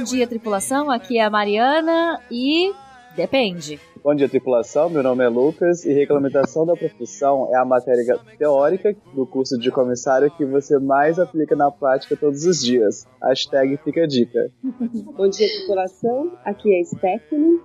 Bom dia, tripulação. Aqui é a Mariana e depende. Bom dia, tripulação. Meu nome é Lucas e regulamentação da profissão é a matéria teórica do curso de comissário que você mais aplica na prática todos os dias. Hashtag fica a dica. Bom dia, tripulação. Aqui é Stephanie.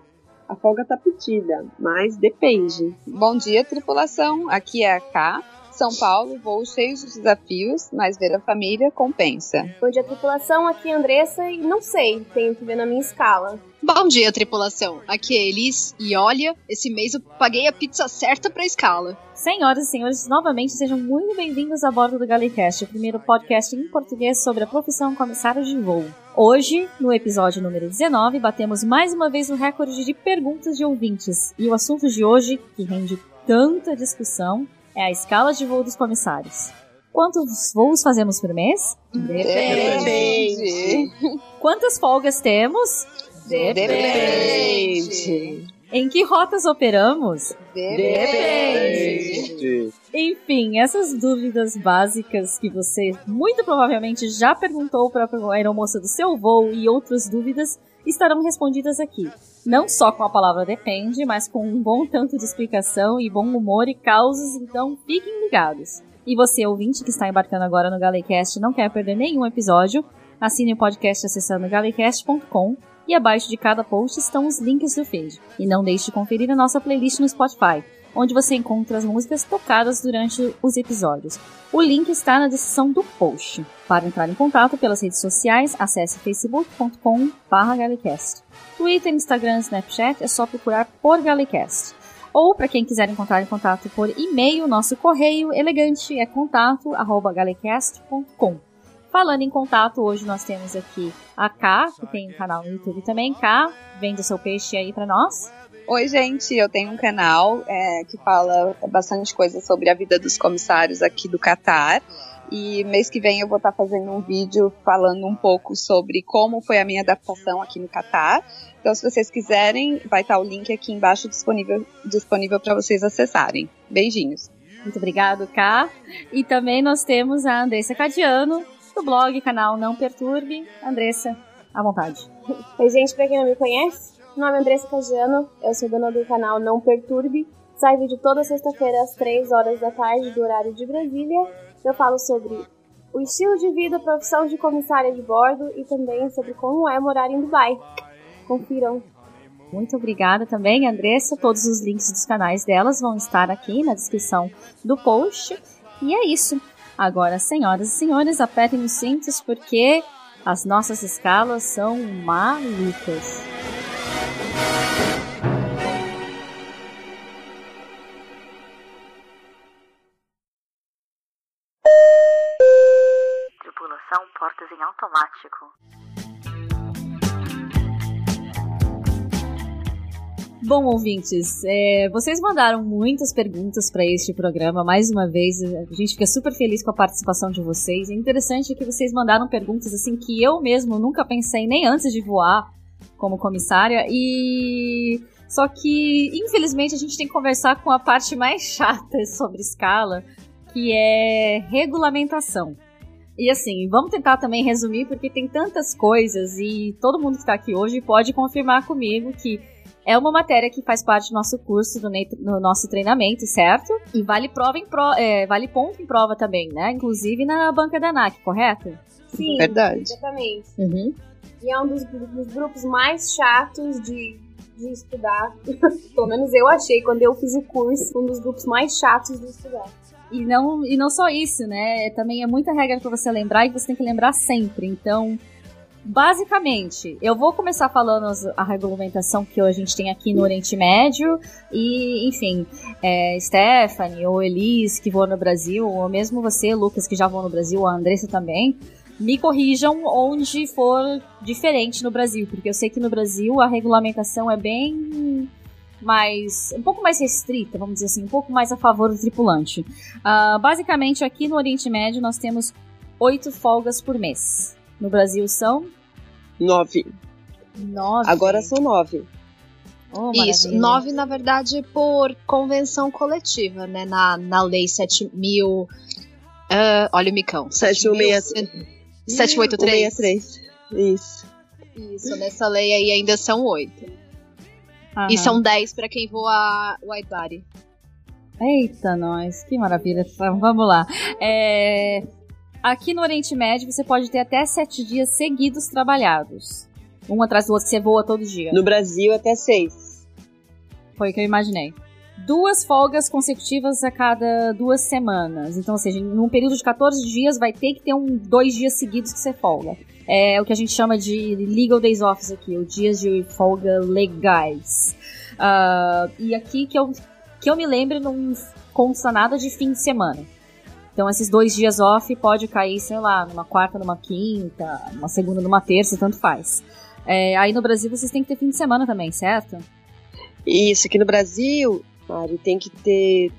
A folga tá pedida, mas depende. Bom dia, tripulação. Aqui é a K. São Paulo, voo cheio de desafios, mas ver a família compensa. Bom dia, tripulação. Aqui é a Andressa e não sei, tenho que ver na minha escala. Bom dia, tripulação. Aqui é Elis e olha, esse mês eu paguei a pizza certa pra escala. Senhoras e senhores, novamente sejam muito bem-vindos a bordo do Galecast, o primeiro podcast em português sobre a profissão comissário de voo. Hoje, no episódio número 19, batemos mais uma vez o recorde de perguntas de ouvintes. E o assunto de hoje, que rende tanta discussão, é a escala de voo dos comissários. Quantos voos fazemos por mês? Depende. Quantas folgas temos? Depende. Em que rotas operamos? Depende. Enfim, essas dúvidas básicas que você muito provavelmente já perguntou para a aeromoça do seu voo e outras dúvidas estarão respondidas aqui. Não só com a palavra depende, mas com um bom tanto de explicação e bom humor e causas, então fiquem ligados. E você, ouvinte que está embarcando agora no Galecast, não quer perder nenhum episódio, assine o podcast acessando galecast.com e abaixo de cada post estão os links do feed. E não deixe de conferir a nossa playlist no Spotify, onde você encontra as músicas tocadas durante os episódios. O link está na descrição do post. Para entrar em contato pelas redes sociais, acesse facebook.com/galecast. Twitter, Instagram, Snapchat é só procurar por Galecast. Ou, para quem quiser encontrar em contato por e-mail, nosso correio elegante é contato@galecast.com. Falando em contato, hoje nós temos aqui a K, que tem um canal no YouTube também. K, vende seu peixe aí para nós. Oi, gente, eu tenho um canal é, que fala bastante coisa sobre a vida dos comissários aqui do Catar. E mês que vem eu vou estar fazendo um vídeo falando um pouco sobre como foi a minha adaptação aqui no Catar. Então, se vocês quiserem, vai estar o link aqui embaixo disponível, disponível para vocês acessarem. Beijinhos. Muito obrigado, K. E também nós temos a Andressa Cadiano, do blog, canal Não Perturbe. Andressa, à vontade. Oi, gente, pra quem não me conhece, meu nome é Andressa Cagiano, eu sou dona do canal Não Perturbe. Sai vídeo toda sexta-feira às 3 horas da tarde, do horário de Brasília. Eu falo sobre o estilo de vida, profissão de comissária de bordo e também sobre como é morar em Dubai. Confiram. Muito obrigada também, Andressa. Todos os links dos canais delas vão estar aqui na descrição do post. E é isso. Agora, senhoras e senhores, apertem os cintos porque as nossas escalas são malucas. Tripulação portas em automático. Bom, ouvintes, é, vocês mandaram muitas perguntas para este programa. Mais uma vez, a gente fica super feliz com a participação de vocês. É interessante que vocês mandaram perguntas assim que eu mesmo nunca pensei nem antes de voar como comissária e só que infelizmente a gente tem que conversar com a parte mais chata sobre escala, que é regulamentação. E assim, vamos tentar também resumir porque tem tantas coisas e todo mundo que está aqui hoje pode confirmar comigo que é uma matéria que faz parte do nosso curso, do, no nosso treinamento, certo? E vale prova em pro, é, vale ponto em prova também, né? Inclusive na banca da ANAC, correto? Sim, Verdade. exatamente. Uhum. E é um dos, dos grupos mais chatos de, de estudar. Pelo menos eu achei quando eu fiz o curso, um dos grupos mais chatos de estudar. E não, e não só isso, né? Também é muita regra para você lembrar e você tem que lembrar sempre. Então, basicamente, eu vou começar falando a regulamentação que a gente tem aqui no Oriente Médio. E, enfim, é, Stephanie ou Elis que voam no Brasil, ou mesmo você, Lucas, que já voou no Brasil, a Andressa também. Me corrijam onde for diferente no Brasil, porque eu sei que no Brasil a regulamentação é bem mais. um pouco mais restrita, vamos dizer assim, um pouco mais a favor do tripulante. Ah, basicamente, aqui no Oriente Médio nós temos oito folgas por mês. No Brasil são Nove. nove. Agora são nove. Oh, Isso, nove, na verdade, por convenção coletiva, né? Na, na lei 7000. ah, olha o micão. 7163. 783. 163. Isso. Isso, nessa lei aí ainda são oito. Aham. E são dez pra quem voa wide body. Eita, nós, que maravilha. Então, Vamos lá. É, Aqui no Oriente Médio você pode ter até sete dias seguidos trabalhados. Um atrás do outro, você voa todo dia. No Brasil, até seis. Foi o que eu imaginei. Duas folgas consecutivas a cada duas semanas. Então, ou seja, num período de 14 dias vai ter que ter um dois dias seguidos que você folga. É o que a gente chama de legal days off aqui, ou dias de folga legais. Ah, e aqui que eu, que eu me lembro não consta nada de fim de semana. Então esses dois dias off pode cair, sei lá, numa quarta, numa quinta, numa segunda, numa terça, tanto faz. É, aí no Brasil vocês têm que ter fim de semana também, certo? Isso, aqui no Brasil, Mari, tem que ter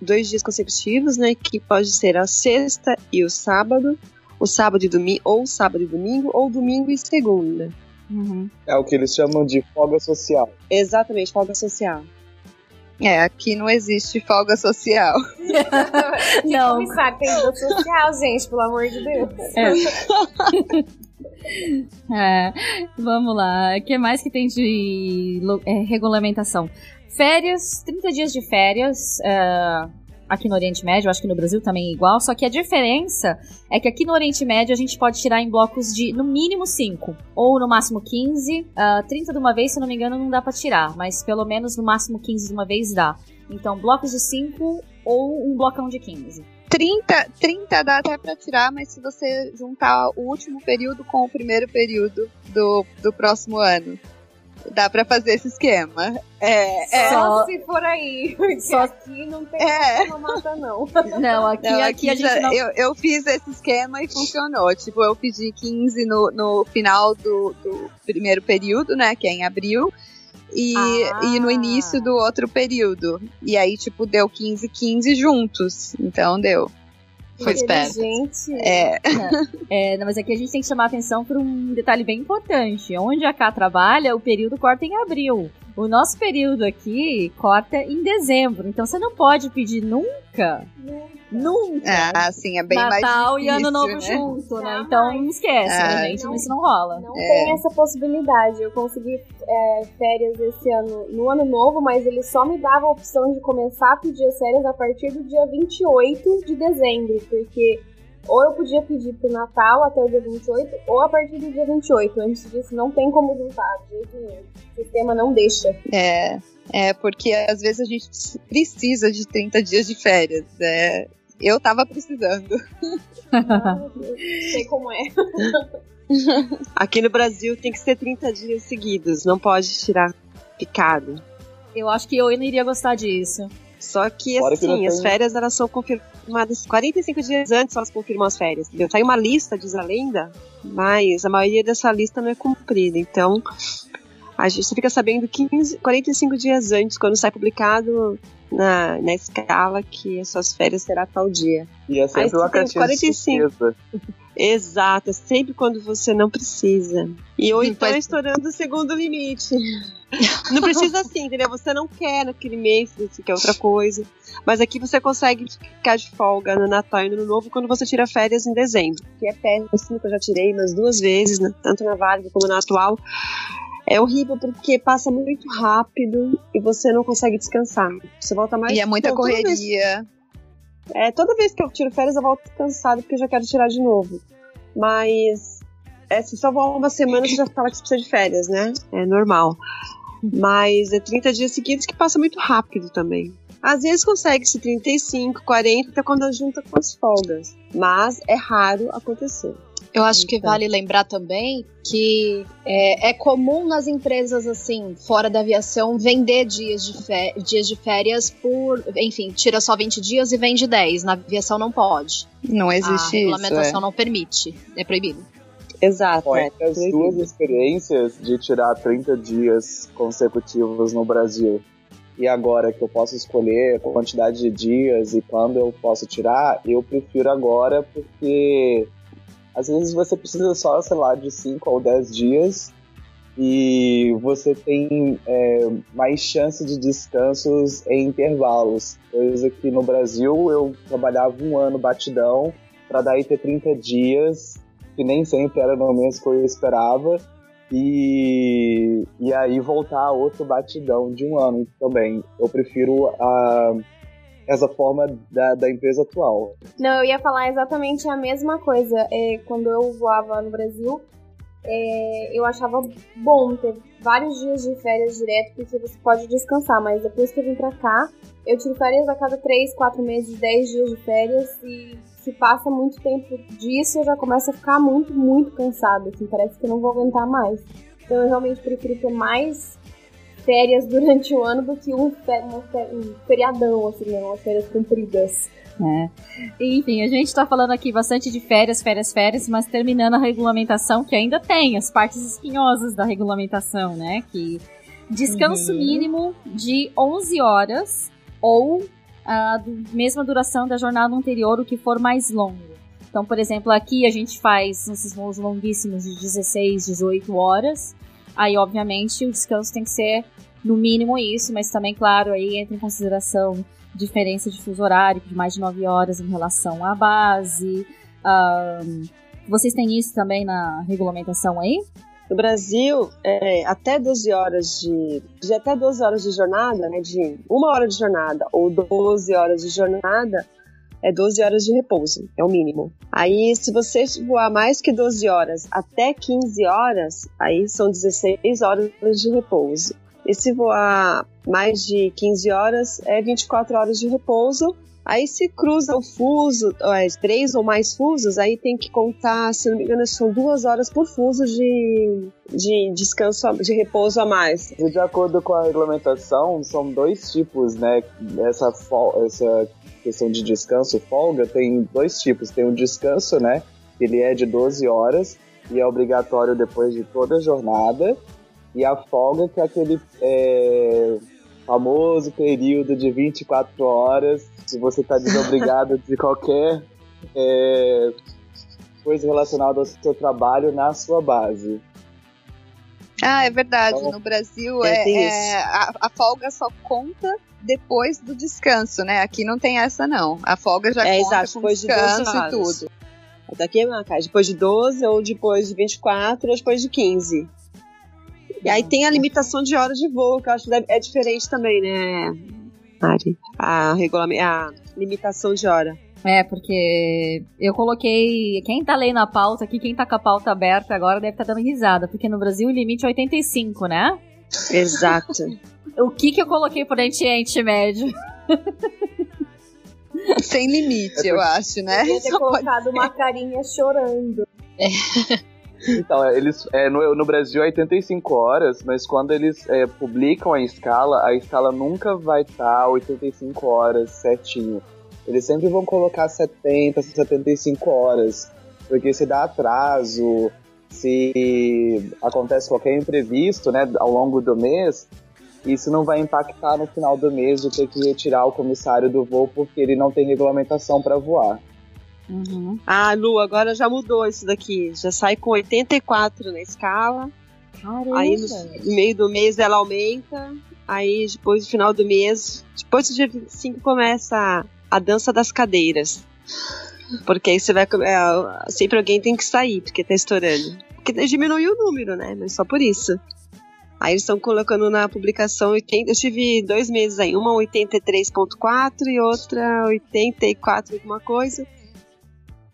dois dias consecutivos, né? Que pode ser a sexta e o sábado, o sábado e domingo, ou sábado e domingo, ou domingo e segunda. É o que eles chamam de folga social. Exatamente, folga social. É, aqui não existe folga social. Não. Comissário, tem vida social, gente, pelo amor de Deus. É, vamos lá. O que mais que tem de é, regulamentação? Férias, 30 dias de férias. é, aqui no Oriente Médio, acho que no Brasil também é igual. Só que a diferença é que aqui no Oriente Médio a gente pode tirar em blocos de no mínimo 5. Ou no máximo 15. Ah, 30 de uma vez, se eu não me engano, não dá pra tirar. Mas pelo menos no máximo 15 de uma vez dá. Então, blocos de 5 ou um blocão de 15. 30, 30 dá até pra tirar, mas se você juntar o último período com o primeiro período do, do próximo ano, dá pra fazer esse esquema. É, é. Só se for aí, Só- aqui não tem É. como mata, não. Não, aqui, Não, aqui, a já- gente não. eu, eu fiz esse esquema e funcionou. Tipo, eu pedi 15 no, no final do, do primeiro período, né? Que é em abril. E, Ah. e no início do outro período. E aí, tipo, deu 15, 15 juntos. Então deu. Foi esperto. Gente, É, É, não, mas aqui a gente tem que chamar atenção para um detalhe bem importante. Onde a K trabalha, o período corta em abril. O nosso período aqui corta em dezembro. Então você não pode pedir nunca, nunca, é, assim, é bem Natal mais e Ano difícil, Novo né? junto, né? Então esquece, É. né, gente? Não. Isso não rola. Não É. tem essa possibilidade. Eu consegui é, férias esse ano no ano novo, mas ele só me dava a opção de começar a pedir as férias a partir do dia 28 de dezembro, porque ou eu podia pedir pro Natal até o dia 28, ou a partir do dia 28. Antes disso, não tem como juntar, de jeito nenhum. O sistema não deixa. É, é, porque às vezes a gente precisa de 30 dias de férias. É, eu tava precisando. Sei como é. Aqui no Brasil tem que ser 30 dias seguidos, não pode tirar picado. Eu acho que eu não iria gostar disso. Só que Fora que assim, as tem- férias elas são confirmadas 45 dias antes elas confirmam as férias. Entendeu? Tem uma lista, diz a lenda, mas a maioria dessa lista não é cumprida. Então, a gente fica sabendo 15, 45 dias antes, quando sai publicado na, na escala que as suas férias será tal dia. E é sempre Aí uma você tem caixinha de 45. surpresa. Exato, é sempre quando você não precisa. E ou Hum, então estourando o segundo limite. Não precisa assim, entendeu? Você não quer naquele mês, você quer outra coisa. Mas aqui você consegue ficar de folga no Natal e no Ano Novo quando você tira férias em dezembro. Que é péssimo, que eu já tirei umas duas vezes, né? tanto na válida como na atual. É horrível porque passa muito rápido e você não consegue descansar. Você volta mais E é muita toda vez- correria. É, toda vez que eu tiro férias eu volto cansada porque eu já quero tirar de novo. Mas é, se só vou uma semana você já fala que você precisa de férias, né? É normal. Mas é 30 dias seguidos que passa muito rápido também. Às vezes consegue-se 35, 40, até quando junta com as folgas. Mas é raro acontecer. Eu acho que vale lembrar também que é, é comum nas empresas, assim, fora da aviação, vender dias de, dias de férias por. Enfim, tira só 20 dias e vende 10. Na aviação não pode. Não A existe isso. é. regulamentação não permite. É proibido. Exato. Bom, é. as duas experiências de tirar 30 dias consecutivos no Brasil e agora que eu posso escolher a quantidade de dias e quando eu posso tirar, eu prefiro agora porque às vezes você precisa só, sei lá, de 5 ou 10 dias e você tem é, mais chance de descansos em intervalos. Coisa que no Brasil eu trabalhava um ano batidão para daí ter 30 dias que nem sempre era no mês que eu esperava. E, e aí voltar a outro batidão de um ano também. Eu prefiro a, essa forma da, da empresa atual. Não, eu ia falar exatamente a mesma coisa. É, quando eu voava no Brasil, é, eu achava bom ter vários dias de férias direto, porque você pode descansar, mas depois que eu vim pra cá, eu tiro férias a cada 3, 4 meses, 10 dias de férias, e se passa muito tempo disso, eu já começo a ficar muito, muito cansada, assim, parece que eu não vou aguentar mais. Então eu realmente prefiro ter mais férias durante o ano do que um, um feriadão, assim, né, umas férias compridas. É. Enfim, a gente está falando aqui bastante de férias, férias, férias, mas terminando a regulamentação, que ainda tem as partes espinhosas da regulamentação, né? Que descanso uhum. mínimo de 11 horas ou a mesma duração da jornada anterior, o que for mais longo. Então, por exemplo, aqui a gente faz esses voos longuíssimos de 16, 18 horas. Aí, obviamente, o descanso tem que ser no mínimo isso, mas também, claro, aí entra em consideração diferença de fuso horário de mais de 9 horas em relação à base. Um, vocês têm isso também na regulamentação aí? No Brasil, é, até 12 horas de, de até 12 horas de jornada, né, de uma hora de jornada ou 12 horas de jornada, é 12 horas de repouso, é o mínimo. Aí, se você voar mais que 12 horas até 15 horas, aí são 16 horas de repouso. E se voar mais de 15 horas, é 24 horas de repouso. Aí se cruza o fuso, é, três ou mais fusos, aí tem que contar, se não me engano, são duas horas por fuso de, de descanso, de repouso a mais. De acordo com a regulamentação, são dois tipos, né? Essa, essa questão de descanso, folga, tem dois tipos. Tem o descanso, né? Ele é de 12 horas e é obrigatório depois de toda a jornada. E a folga, que é aquele é, famoso período de 24 horas, se você está desobrigado de qualquer é, coisa relacionada ao seu trabalho na sua base. Ah, é verdade. Então, no Brasil é, é a, a, folga só conta depois do descanso, né? Aqui não tem essa não. A folga já é, conta exato, com depois descanso de e tudo. Daqui é depois de 12 ou depois de 24 ou depois de 15. E aí tem a limitação de horas de voo, que eu acho que é diferente também, né, Mari? A, regulamento, a limitação de hora. É, porque eu coloquei. Quem tá lendo a pauta aqui, quem tá com a pauta aberta agora deve estar tá dando risada, porque no Brasil o limite é 85, né? Exato. o que que eu coloquei por Oriente Médio? Sem limite, eu acho, né? Eu ter colocado uma carinha chorando. É. Então, é, eles é, no, no Brasil é 85 horas, mas quando eles é, publicam a escala, a escala nunca vai estar tá 85 horas certinho. Eles sempre vão colocar 70, 75 horas, porque se dá atraso, se acontece qualquer imprevisto, né, ao longo do mês, isso não vai impactar no final do mês de ter que retirar o comissário do voo porque ele não tem regulamentação para voar. Uhum. Ah, Lu, agora já mudou isso daqui. Já sai com 84 na escala. Caramba. Aí no, meio do mês ela aumenta. Aí depois do final do mês, depois do dia 25 começa a, a dança das cadeiras. Porque aí você vai. É, sempre alguém tem que sair, porque tá estourando. Porque diminuiu o número, né? Mas só por isso. Aí eles estão colocando na publicação 80. Eu tive dois meses aí, uma 83.4 e outra 84 alguma coisa.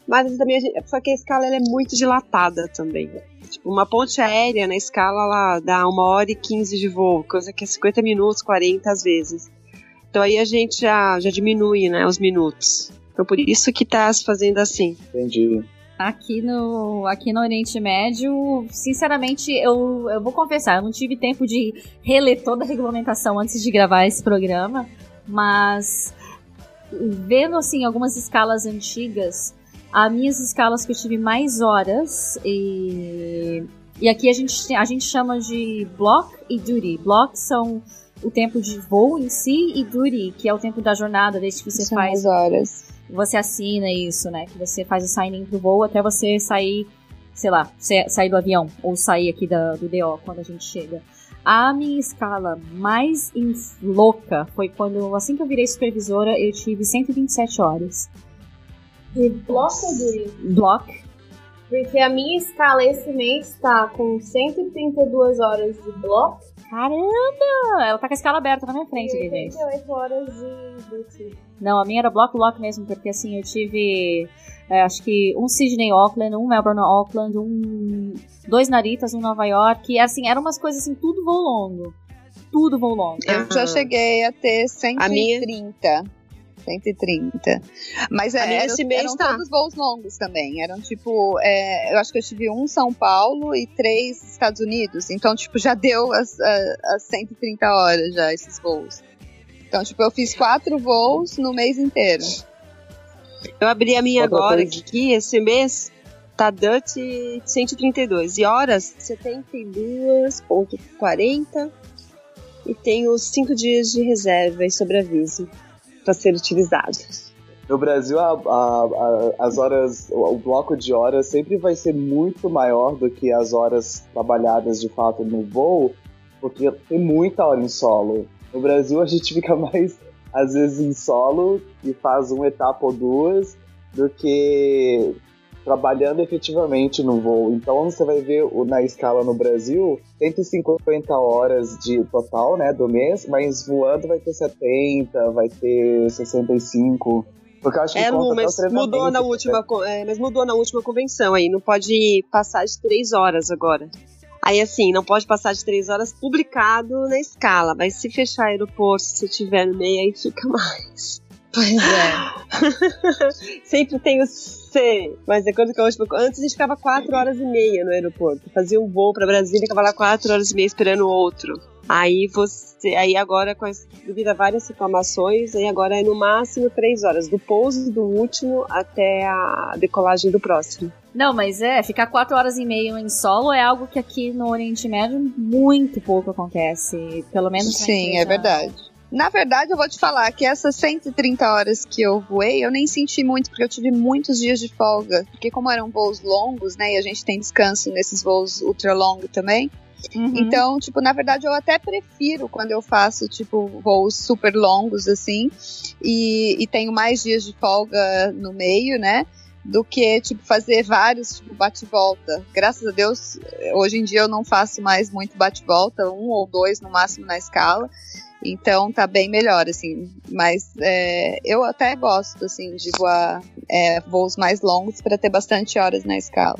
Mas também gente, só que a escala é muito dilatada também. Tipo, uma ponte aérea na escala ela dá uma hora e 15 de voo, coisa que é 50 minutos, 40 às vezes. Então aí a gente já, já diminui, né, os minutos. Então por isso que tá se fazendo assim. Entendi. Aqui no, aqui no Oriente Médio, sinceramente, eu, eu vou confessar, eu não tive tempo de reler toda a regulamentação antes de gravar esse programa, mas vendo assim algumas escalas antigas, as minhas escalas que eu tive mais horas e, e aqui a gente, a gente chama de block e duty. Block são o tempo de voo em si e duty, que é o tempo da jornada, desde que você são faz. horas. Você assina isso, né? Que você faz o sign-in pro voo até você sair, sei lá, sair do avião ou sair aqui da, do DO quando a gente chega. A minha escala mais louca foi quando, assim que eu virei supervisora, eu tive 127 horas. De bloco ou de. Block. Porque a minha escala esse mês tá com 132 horas de bloco Caramba! Ela tá com a escala aberta na minha frente e gente. 88 horas de. Não, a minha era bloco lock mesmo, porque assim, eu tive. é, acho que um Sydney Auckland, um Melbourne Auckland, um. Dois Naritas, um Nova York. E assim, eram umas coisas assim, tudo voo longo. Tudo voo longo. Eu já Aham. cheguei a ter A minha- 130. 130. Mas A é, minha eram, esse mês eram tá. todos voos longos também. Eram tipo, é, eu acho que eu tive um São Paulo e três Estados Unidos. Então, tipo, já deu as, as 130 horas já esses voos. Então, tipo, eu fiz quatro voos no mês inteiro. Eu abri a minha Outra agora coisa- aqui, esse mês tá Dutch 132. E horas, 72,40. E tenho 5 dias de reserva e sobreaviso para ser utilizado. No Brasil, a- a- a- as horas, o bloco de horas sempre vai ser muito maior do que as horas trabalhadas de fato no voo, porque tem muita hora em solo. No Brasil, a gente fica mais, às vezes, em solo e faz uma etapa ou duas do que trabalhando efetivamente no voo. Então, você vai ver na escala no Brasil 150 horas de total, né, do mês, mas voando vai ter 70, vai ter 65. Porque eu acho que É, Lu, mas mudou na né? última, é, mas mudou na última convenção aí. Não pode passar de 3 horas agora. Aí assim, não pode passar de 3 horas publicado na escala. Mas se fechar aeroporto, se tiver no meio, aí fica mais. Pois é. Sempre tem o C. Mas é quando que a última. Antes a gente ficava 4 horas e meia no aeroporto. Fazia um voo pra Brasília e ficava lá 4 horas e meia esperando o outro. Aí você. Aí agora, com as, devido a várias reclamações, aí agora é no máximo 3 horas. Do pouso do último até a decolagem do próximo. Não, mas é, ficar quatro horas e meia em solo é algo que aqui no Oriente Médio muito pouco acontece. Pelo menos Sim, é verdade. Na verdade, eu vou te falar que essas 130 horas que eu voei, eu nem senti muito, porque eu tive muitos dias de folga. Porque como eram voos longos, né, e a gente tem descanso nesses voos ultra longos também. Uhum. Então, tipo, na verdade, eu até prefiro quando eu faço, tipo, voos super longos, assim, e, e tenho mais dias de folga no meio, né? Do que, tipo, fazer vários, tipo, bate-volta. Graças a Deus, hoje em dia eu não faço mais muito bate-volta, um ou dois no máximo na escala. Então tá bem melhor, assim. Mas é, eu até gosto, assim, de voar é, voos mais longos para ter bastante horas na escala.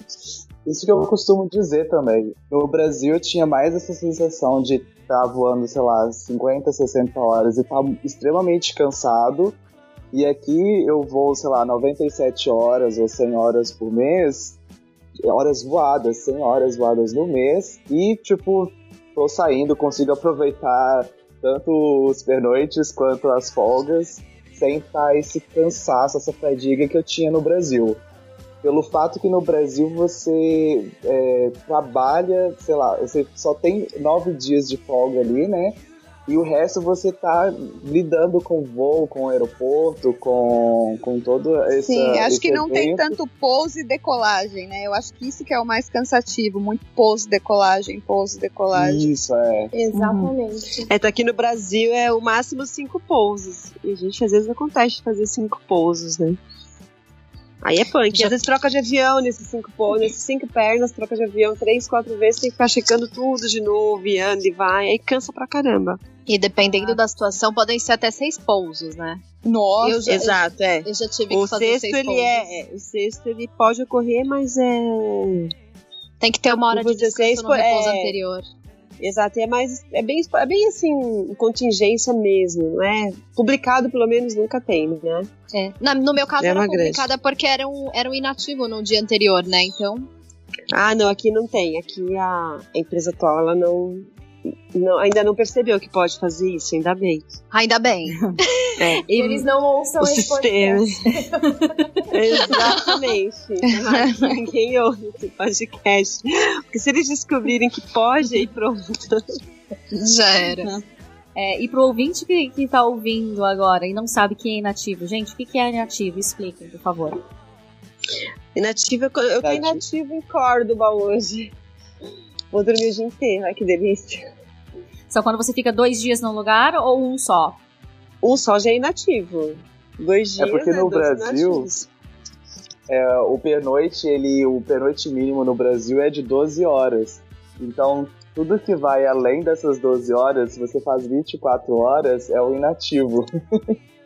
Isso que eu costumo dizer também. No Brasil eu tinha mais essa sensação de estar voando, sei lá, 50, 60 horas e estar extremamente cansado. E aqui eu vou, sei lá, 97 horas ou 100 horas por mês, horas voadas, 100 horas voadas no mês, e tipo, tô saindo, consigo aproveitar tanto os pernoites quanto as folgas, sem estar esse cansaço, essa fadiga que eu tinha no Brasil pelo fato que no Brasil você é, trabalha, sei lá, você só tem nove dias de folga ali, né? E o resto você tá lidando com voo, com aeroporto, com, com todo esse. Sim, acho esse que não tem evento. tanto pouso e decolagem, né? Eu acho que isso que é o mais cansativo, muito pouso, decolagem, pouso, decolagem. Isso, é. Exatamente. É, tá aqui no Brasil é o máximo cinco pousos. E a gente às vezes acontece de fazer cinco pousos, né? Aí é punk. Já- Às vezes troca de avião nesses cinco pousos, nesses cinco pernas, troca de avião três, quatro vezes, tem que ficar checando tudo de novo, e anda e vai, aí cansa pra caramba. E dependendo da situação, podem ser até seis pousos, né? Nossa, Eu já- Exato, é. Eu já tive O que fazer sexto seis ele pousos. é, é, o sexto ele pode ocorrer, mas é Tem que ter uma hora de descanso 16 no repouso é- anterior. Exato, é mais é bem, é bem assim, contingência mesmo, não é? Publicado pelo menos nunca tem, né? É. Na- no meu caso É era uma grande. porque era um, era um inativo no dia anterior, né? Então. Ah, não, aqui não tem. Aqui a, a empresa atual ela não, não ainda não percebeu que pode fazer isso, ainda bem. Ainda bem. É. Eles não ouçam o esse sistema. podcast. Exatamente. Ninguém ouve esse podcast. Porque se eles descobrirem que pode, aí pronto. Já era. É, e pro ouvinte que, que tá ouvindo agora e não sabe que é inativo, gente, o que, que é inativo? Expliquem, por favor. Inativa, eu tô Inativo. inativa em Córdoba hoje. Vou dormir o dia inteiro, ai que delícia. Só quando você fica dois dias num lugar ou um só? Um só já é inativo. Dois É dias. porque né, no Brasil, é, o pernoite, ele, o pernoite mínimo no Brasil é de 12 horas. Então, tudo que vai além dessas 12 horas, se você faz 24 horas, é o inativo.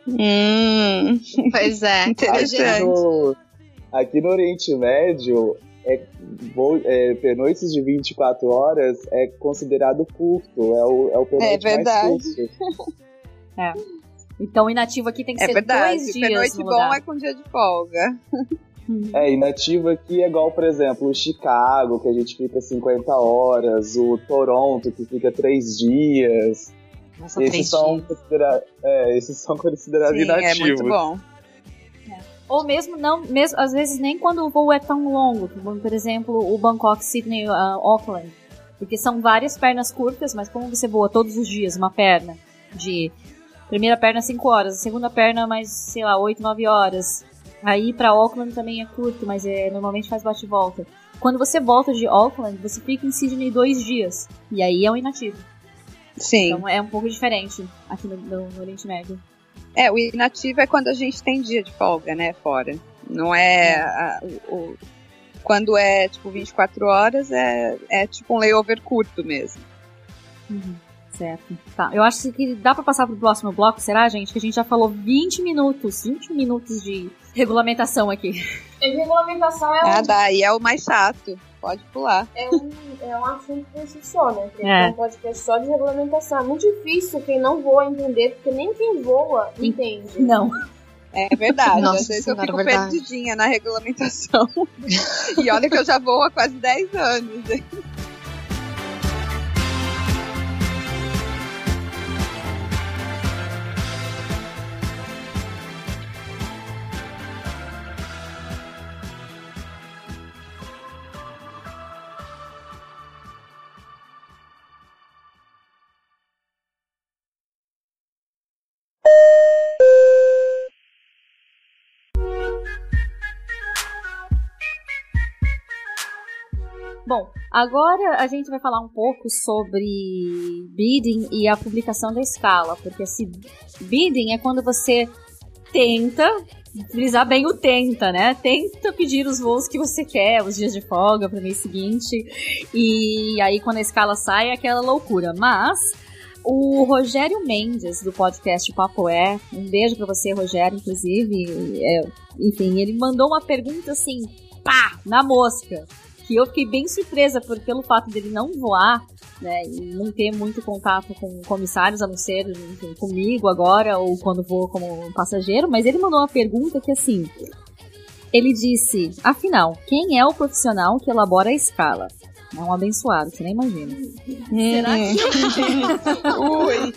Hum, Pois é. Aqui interessante. no, aqui no Oriente Médio, é, voo- é, pernoites de 24 horas é considerado curto, é o, é o pernoite É mais verdade. curto. Então o inativo aqui tem que É ser verdade. dois dias pernoite no bom lugar. é com dia de folga. É, inativo aqui é igual, por exemplo, o Chicago, que a gente fica 50 horas, o Toronto, que fica 3 dias. Nossa, Esses três são, dias. considera é, esses são considerados Sim, é inativos. muito bom. Ou mesmo não, mesmo às vezes nem quando o voo é tão longo, como por exemplo o Bangkok, Sydney, uh, Auckland, porque são várias pernas curtas, mas como você voa todos os dias uma perna de primeira perna 5 horas, a segunda perna mais, sei lá, 8, 9 horas. Aí pra Auckland também é curto, mas é, normalmente faz bate e volta. Quando você volta de Auckland, você fica em Sydney dois dias. E aí é um inativo. Sim. Então é um pouco diferente aqui no- no Oriente Médio. É, o inativo é quando a gente tem dia de folga, né, fora. Não é. a- o, o- quando é tipo 24 horas, é, é tipo um layover curto mesmo. Certo. Tá. Eu acho que dá pra passar pro próximo bloco, será, gente? Que a gente já falou 20 minutos, 20 minutos de regulamentação aqui. A regulamentação é Ah, daí é o mais chato. Pode pular. é um, é um assunto por si só, né? Porque É. um podcast só de regulamentação. É muito difícil quem não voa entender, porque nem quem voa entende. Não. É verdade. Nossa Às vezes eu fico verdade. perdidinha na regulamentação. e olha que eu já vou há quase 10 anos. Bom, agora a gente vai falar um pouco sobre bidding e a publicação da escala, porque esse bidding é quando você tenta, frisar bem o tenta, né? Tenta pedir os voos que você quer, os dias de folga para o mês seguinte, e aí quando a escala sai é aquela loucura. Mas o Rogério Mendes, do podcast Papo É, um beijo para você, Rogério, inclusive, é, enfim, ele mandou uma pergunta assim, pá, na mosca que eu fiquei bem surpresa por, pelo fato dele não voar, né, e não ter muito contato com comissários, a não ser enfim, comigo agora, ou quando vou como passageiro, mas ele mandou uma pergunta que, assim, ele disse, afinal, quem é o profissional que elabora a escala? É um abençoado, você nem imagina. Será que... Ui.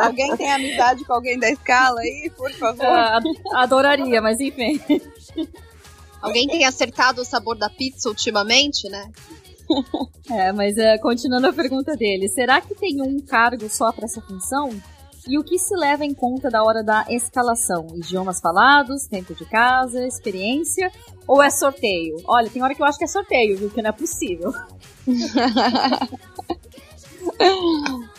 alguém tem amizade com alguém da escala aí, por favor? Ah, adoraria, mas enfim. Alguém tem acertado o sabor da pizza ultimamente, né? É, mas é, continuando a pergunta dele, será que tem um cargo só para essa função? E o que se leva em conta da hora da escalação? Idiomas falados, tempo de casa, experiência ou é sorteio? Olha, tem hora que eu acho que é sorteio, viu? Que não é possível.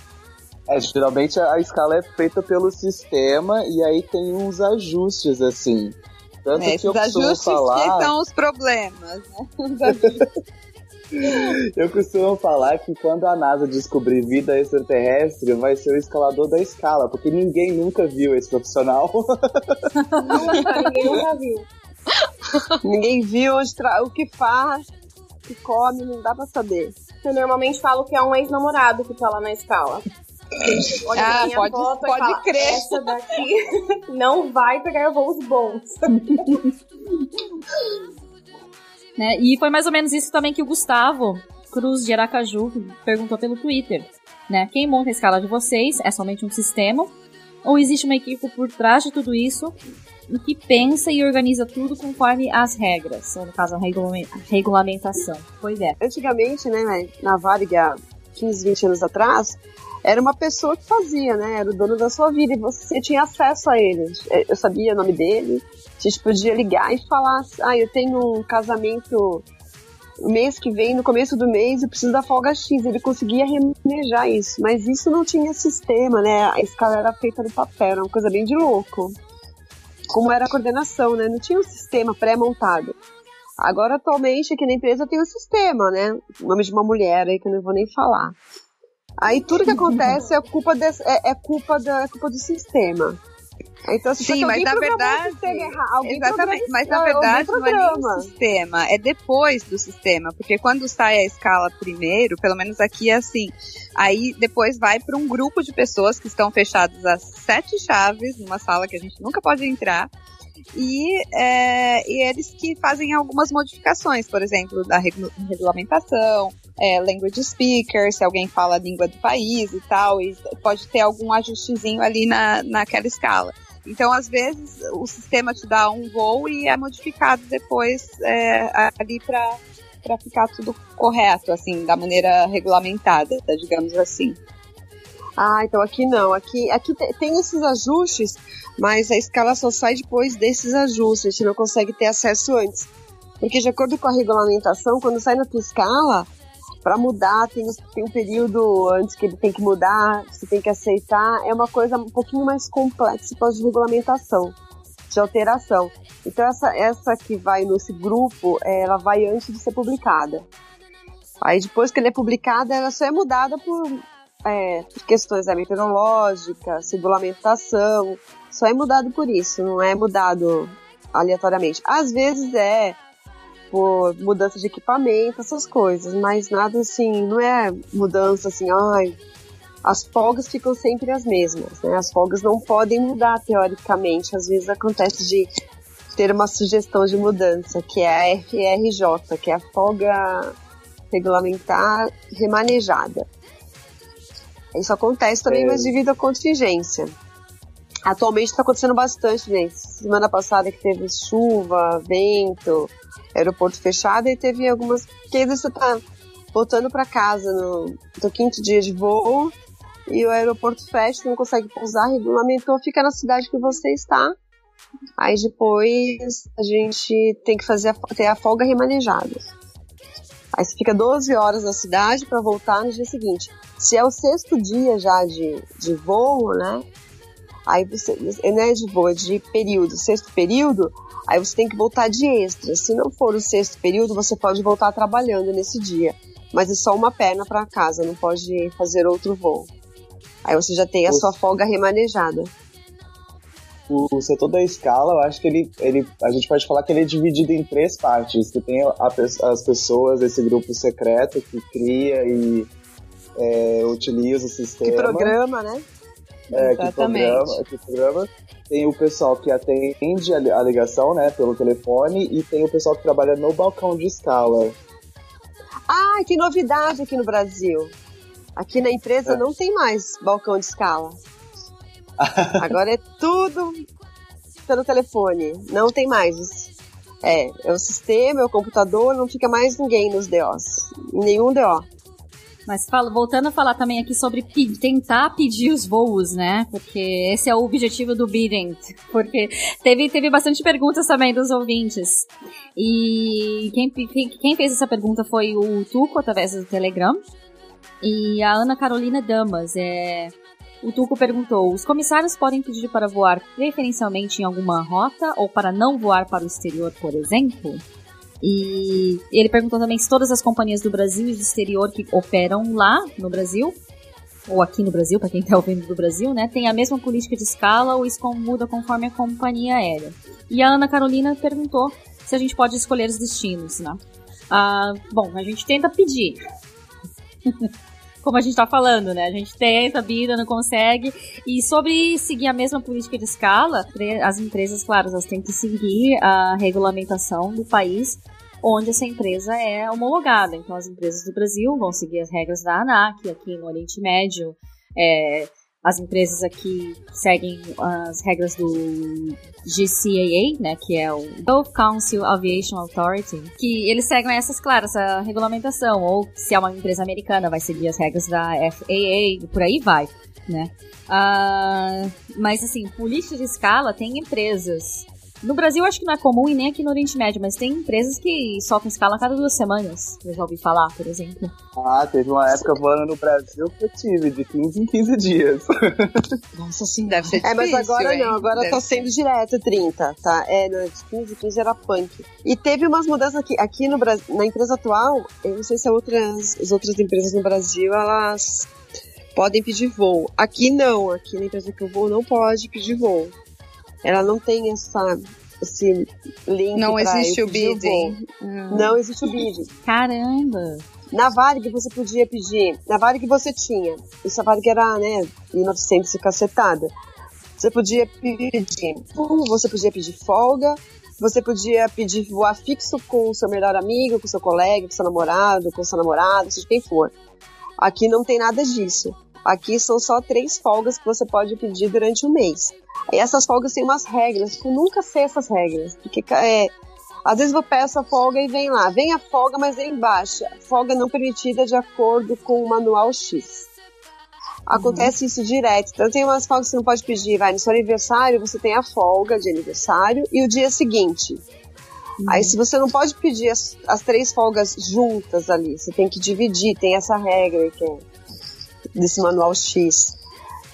É, geralmente a a escala é feita pelo sistema e aí tem uns ajustes, assim. Tanto É, que eu esses costumo ajustes falar. que são os problemas, né? Os. Eu costumo falar que quando a NASA descobrir vida extraterrestre, vai ser o escalador da escala, porque ninguém nunca viu esse profissional. Nunca, ninguém nunca viu. Ninguém viu o que faz, o que come, não dá pra saber. Eu normalmente falo que é um ex-namorado que tá lá na escala. Ah, pode- pode fala, crer. Essa daqui não vai pegar voos bons. Né? E foi mais ou menos isso também que o Gustavo Cruz de Aracaju perguntou pelo Twitter. Né? Quem monta a escala de vocês é somente um sistema? Ou existe uma equipe por trás de tudo isso e que pensa e organiza tudo conforme as regras? Ou no caso, a regulamen- regulamentação. Pois é. Antigamente, né, na Varig, há 15, 20 anos atrás, era uma pessoa que fazia, né? Era o dono da sua vida e você tinha acesso a ele. Eu sabia o nome dele, a gente podia ligar e falar: ah, eu tenho um casamento mês que vem, no começo do mês, eu preciso da folga X. Ele conseguia remanejar isso, mas isso não tinha sistema, né? A escala era feita no papel, era uma coisa bem de louco. como era a coordenação, né? Não tinha um sistema pré-montado. Agora, atualmente, aqui na empresa tem um sistema, né? O nome de uma mulher aí que eu não vou nem falar. Aí tudo que acontece é culpa, desse, é, é culpa, da, é culpa do sistema. Então, Sim, mas na verdade. exatamente, mas na verdade não é nem o sistema, é depois do sistema. Porque quando sai a escala primeiro, pelo menos aqui é assim. Aí depois vai para um grupo de pessoas que estão fechados a sete chaves, numa sala que a gente nunca pode entrar. E, é, e eles que fazem algumas modificações, por exemplo, da regulamentação, é, language speaker, se alguém fala a língua do país e tal, e pode ter algum ajustezinho ali na, naquela escala. Então, às vezes, o sistema te dá um voo e é modificado depois é, ali para para ficar tudo correto, assim, da maneira regulamentada, digamos assim. Ah, então aqui não. Aqui, aqui tem esses ajustes, mas a escala só sai depois desses ajustes. A gente não consegue ter acesso antes. Porque, de acordo com a regulamentação, quando sai na tua escala, para mudar tem, tem um período antes que ele tem que mudar, você tem que aceitar. É uma coisa um pouquinho mais complexa por de regulamentação, de alteração. Então, essa, essa que vai nesse grupo, ela vai antes de ser publicada. Aí, depois que ela é publicada, ela só é mudada por é, questões é, meteorológicas, regulamentação, só é mudado por isso, não é mudado aleatoriamente. Às vezes é por mudança de equipamento, essas coisas, mas nada assim, não é mudança assim, ai, as folgas ficam sempre as mesmas, né? As folgas não podem mudar teoricamente, às vezes acontece de ter uma sugestão de mudança, que é a FRJ, que é a folga regulamentar remanejada. Isso acontece também, é. mas devido à contingência. Atualmente está acontecendo bastante, né? Semana passada que teve chuva, vento, aeroporto fechado e teve algumas. Porque você tá voltando para casa no, no quinto dia de voo e o aeroporto fecha, não consegue pousar, regulamentou, fica na cidade que você está. Aí depois a gente tem que fazer a, ter a folga remanejada. Aí você fica 12 horas na cidade para voltar no dia seguinte. Se é o sexto dia já de, de voo, né? Aí você, é de voo, é de período, sexto período, aí você tem que voltar de extra. Se não for o sexto período, você pode voltar trabalhando nesse dia. Mas é só uma perna para casa, não pode fazer outro voo. Aí você já tem a sua folga remanejada o setor da escala, eu acho que ele, ele, a gente pode falar que ele é dividido em três partes, que tem a, as pessoas, esse grupo secreto que cria e é, utiliza o sistema. Que programa, né? É, que programa, que programa. Tem o pessoal que atende a, a ligação, né, pelo telefone, e tem o pessoal que trabalha no balcão de escala. Ah, que novidade aqui no Brasil. Aqui na empresa é. não tem mais balcão de escala. Agora é tudo pelo telefone. Não tem mais. É, é o sistema, é o computador, não fica mais ninguém nos DOs. Nenhum DO. Mas fala, voltando a falar também aqui sobre tentar pedir os voos, né? Porque esse é o objetivo do bidding. Porque teve, teve bastante perguntas também dos ouvintes. E quem, quem, quem fez essa pergunta foi o Tuco, através do Telegram. E a Ana Carolina Damas. É, o Tuco perguntou: os comissários podem pedir para voar preferencialmente em alguma rota ou para não voar para o exterior, por exemplo? E ele perguntou também se todas as companhias do Brasil e do exterior que operam lá no Brasil, ou aqui no Brasil, para quem está ouvindo do Brasil, né, tem a mesma política de escala ou isso muda conforme a companhia aérea. E a Ana Carolina perguntou se a gente pode escolher os destinos, né? Ah, bom, a gente tenta pedir. como a gente tá falando, né? A gente tenta, vida, não consegue. E sobre seguir a mesma política de escala, as empresas, claro, elas têm que seguir a regulamentação do país onde essa empresa é homologada. Então, as empresas do Brasil vão seguir as regras da ANAC, aqui no Oriente Médio, é, as empresas aqui seguem as regras do GCAA, né, que é o Gulf Council Aviation Authority, que eles seguem essas, claro, essa regulamentação, ou se é uma empresa americana, vai seguir as regras da FAA, por aí vai, né. Uh, mas, assim, política de escala tem empresas No Brasil, acho que não é comum e nem aqui no Oriente Médio, mas tem empresas que soltam escala a cada duas semanas. Eu já ouvi falar, por exemplo. Ah, teve uma época voando no Brasil que eu tive, de 15 em 15 dias. Nossa, sim. Deve ser É, difícil, mas agora hein? não, agora Deve tá ser. sendo direto 30, tá? É, no 15, 15 era punk. E teve umas mudanças aqui. Aqui no Brasil, na empresa atual, eu não sei se outras, as outras empresas no Brasil, elas podem pedir voo. Aqui não, aqui na empresa que eu vou não pode pedir voo. Ela não tem essa, esse link Não existe o bidding. voo. Não existe o bidding. Caramba! Na Varig você podia pedir. Na Varig você tinha. Isso a Varig era, né, 1900 e cacetada. Você podia pedir. Você podia pedir folga. Você podia pedir voar fixo com o seu melhor amigo, com seu colega, com seu namorado, com o seu namorado, seja quem for. Aqui não tem nada disso. Aqui são só três folgas que você pode pedir durante o mês. E essas folgas têm umas regras, eu nunca sei essas regras. Porque é, às vezes eu peço a folga e vem lá, vem a folga, mas vem baixa. Folga não permitida de acordo com o manual X. Acontece isso direto. Então tem umas folgas que você não pode pedir, vai, no seu aniversário você tem a folga de aniversário e o dia seguinte. Aí se você não pode pedir as, as três folgas juntas ali, você tem que dividir, tem essa regra que é desse manual X.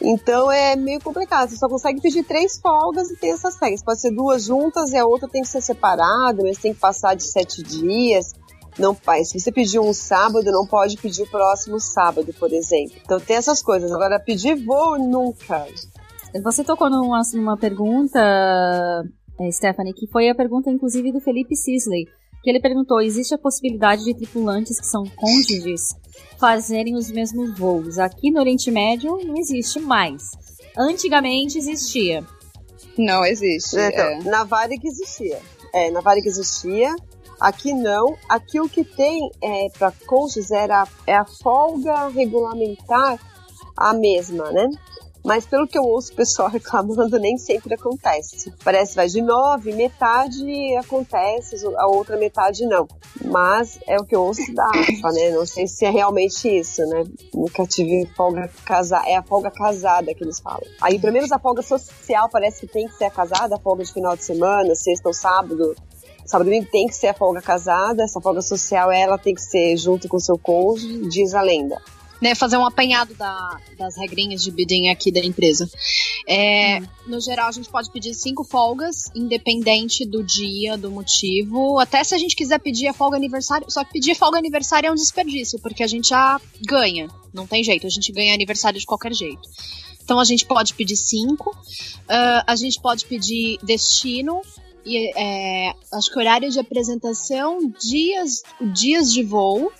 Então é meio complicado, você só consegue pedir três folgas e tem essas regras. Pode ser duas juntas e a outra tem que ser separada, mas tem que passar de sete dias. Não, pai, se você pedir um sábado, não pode pedir o próximo sábado, por exemplo. Então tem essas coisas. Agora, pedir voo nunca. Você tocou numa, numa pergunta, é, Stephanie, que foi a pergunta, inclusive, do Felipe Sisley. Que ele perguntou: existe a possibilidade de tripulantes que são cônjuges fazerem os mesmos voos? Aqui no Oriente Médio não existe mais. Antigamente existia. Não existe. Né? Então, é. Na Varig existia. É, na Varig existia. Aqui não. Aqui o que tem é, para cônjuges era é a folga regulamentar a mesma, né? Mas pelo que eu ouço o pessoal reclamando, nem sempre acontece. Parece vai de nove, metade acontece, a outra metade não. Mas é o que eu ouço da AFA, né? Não sei se é realmente isso, né? Nunca tive folga casada. É a folga casada que eles falam. Aí, pelo menos a folga social parece que tem que ser a casada, a folga de final de semana, sexta ou sábado. Sábado domingo tem que ser a folga casada, essa folga social ela tem que ser junto com o seu cônjuge, diz a lenda. Né, fazer um apanhado da- das regrinhas de bidding aqui da empresa. É, No geral, a gente pode pedir cinco folgas, independente do dia, do motivo. Até se a gente quiser pedir a folga aniversário. Só que pedir folga aniversário é um desperdício, porque a gente já ganha. Não tem jeito, a gente ganha aniversário de qualquer jeito. Então a gente pode pedir cinco. Ah, a gente pode pedir destino. E, é, acho que horário de apresentação, dias, dias de voo.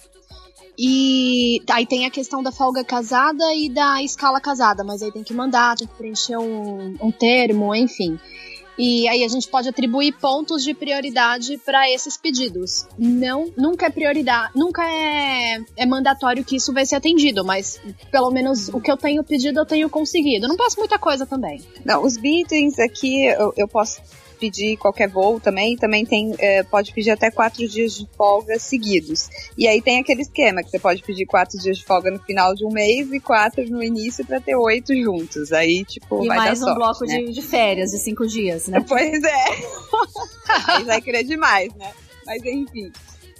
E aí tem a questão da folga casada e da escala casada, mas aí tem que mandar, tem que preencher um, um termo, enfim. E aí a gente pode atribuir pontos de prioridade para esses pedidos. Não, nunca é prioridade, nunca é, é mandatório que isso vai ser atendido, mas pelo menos o que eu tenho pedido eu tenho conseguido. Não posso muita coisa também. Não, os biddings aqui eu, eu posso pedir qualquer voo também. Também tem, é, pode pedir até quatro dias de folga seguidos. E aí tem aquele esquema que você pode pedir quatro dias de folga no final de um mês e quatro no início para ter oito juntos. Aí, tipo, e vai mais dar um sorte, bloco né? de, de férias de cinco dias, né? Pois é. aí vai querer demais, né? Mas enfim.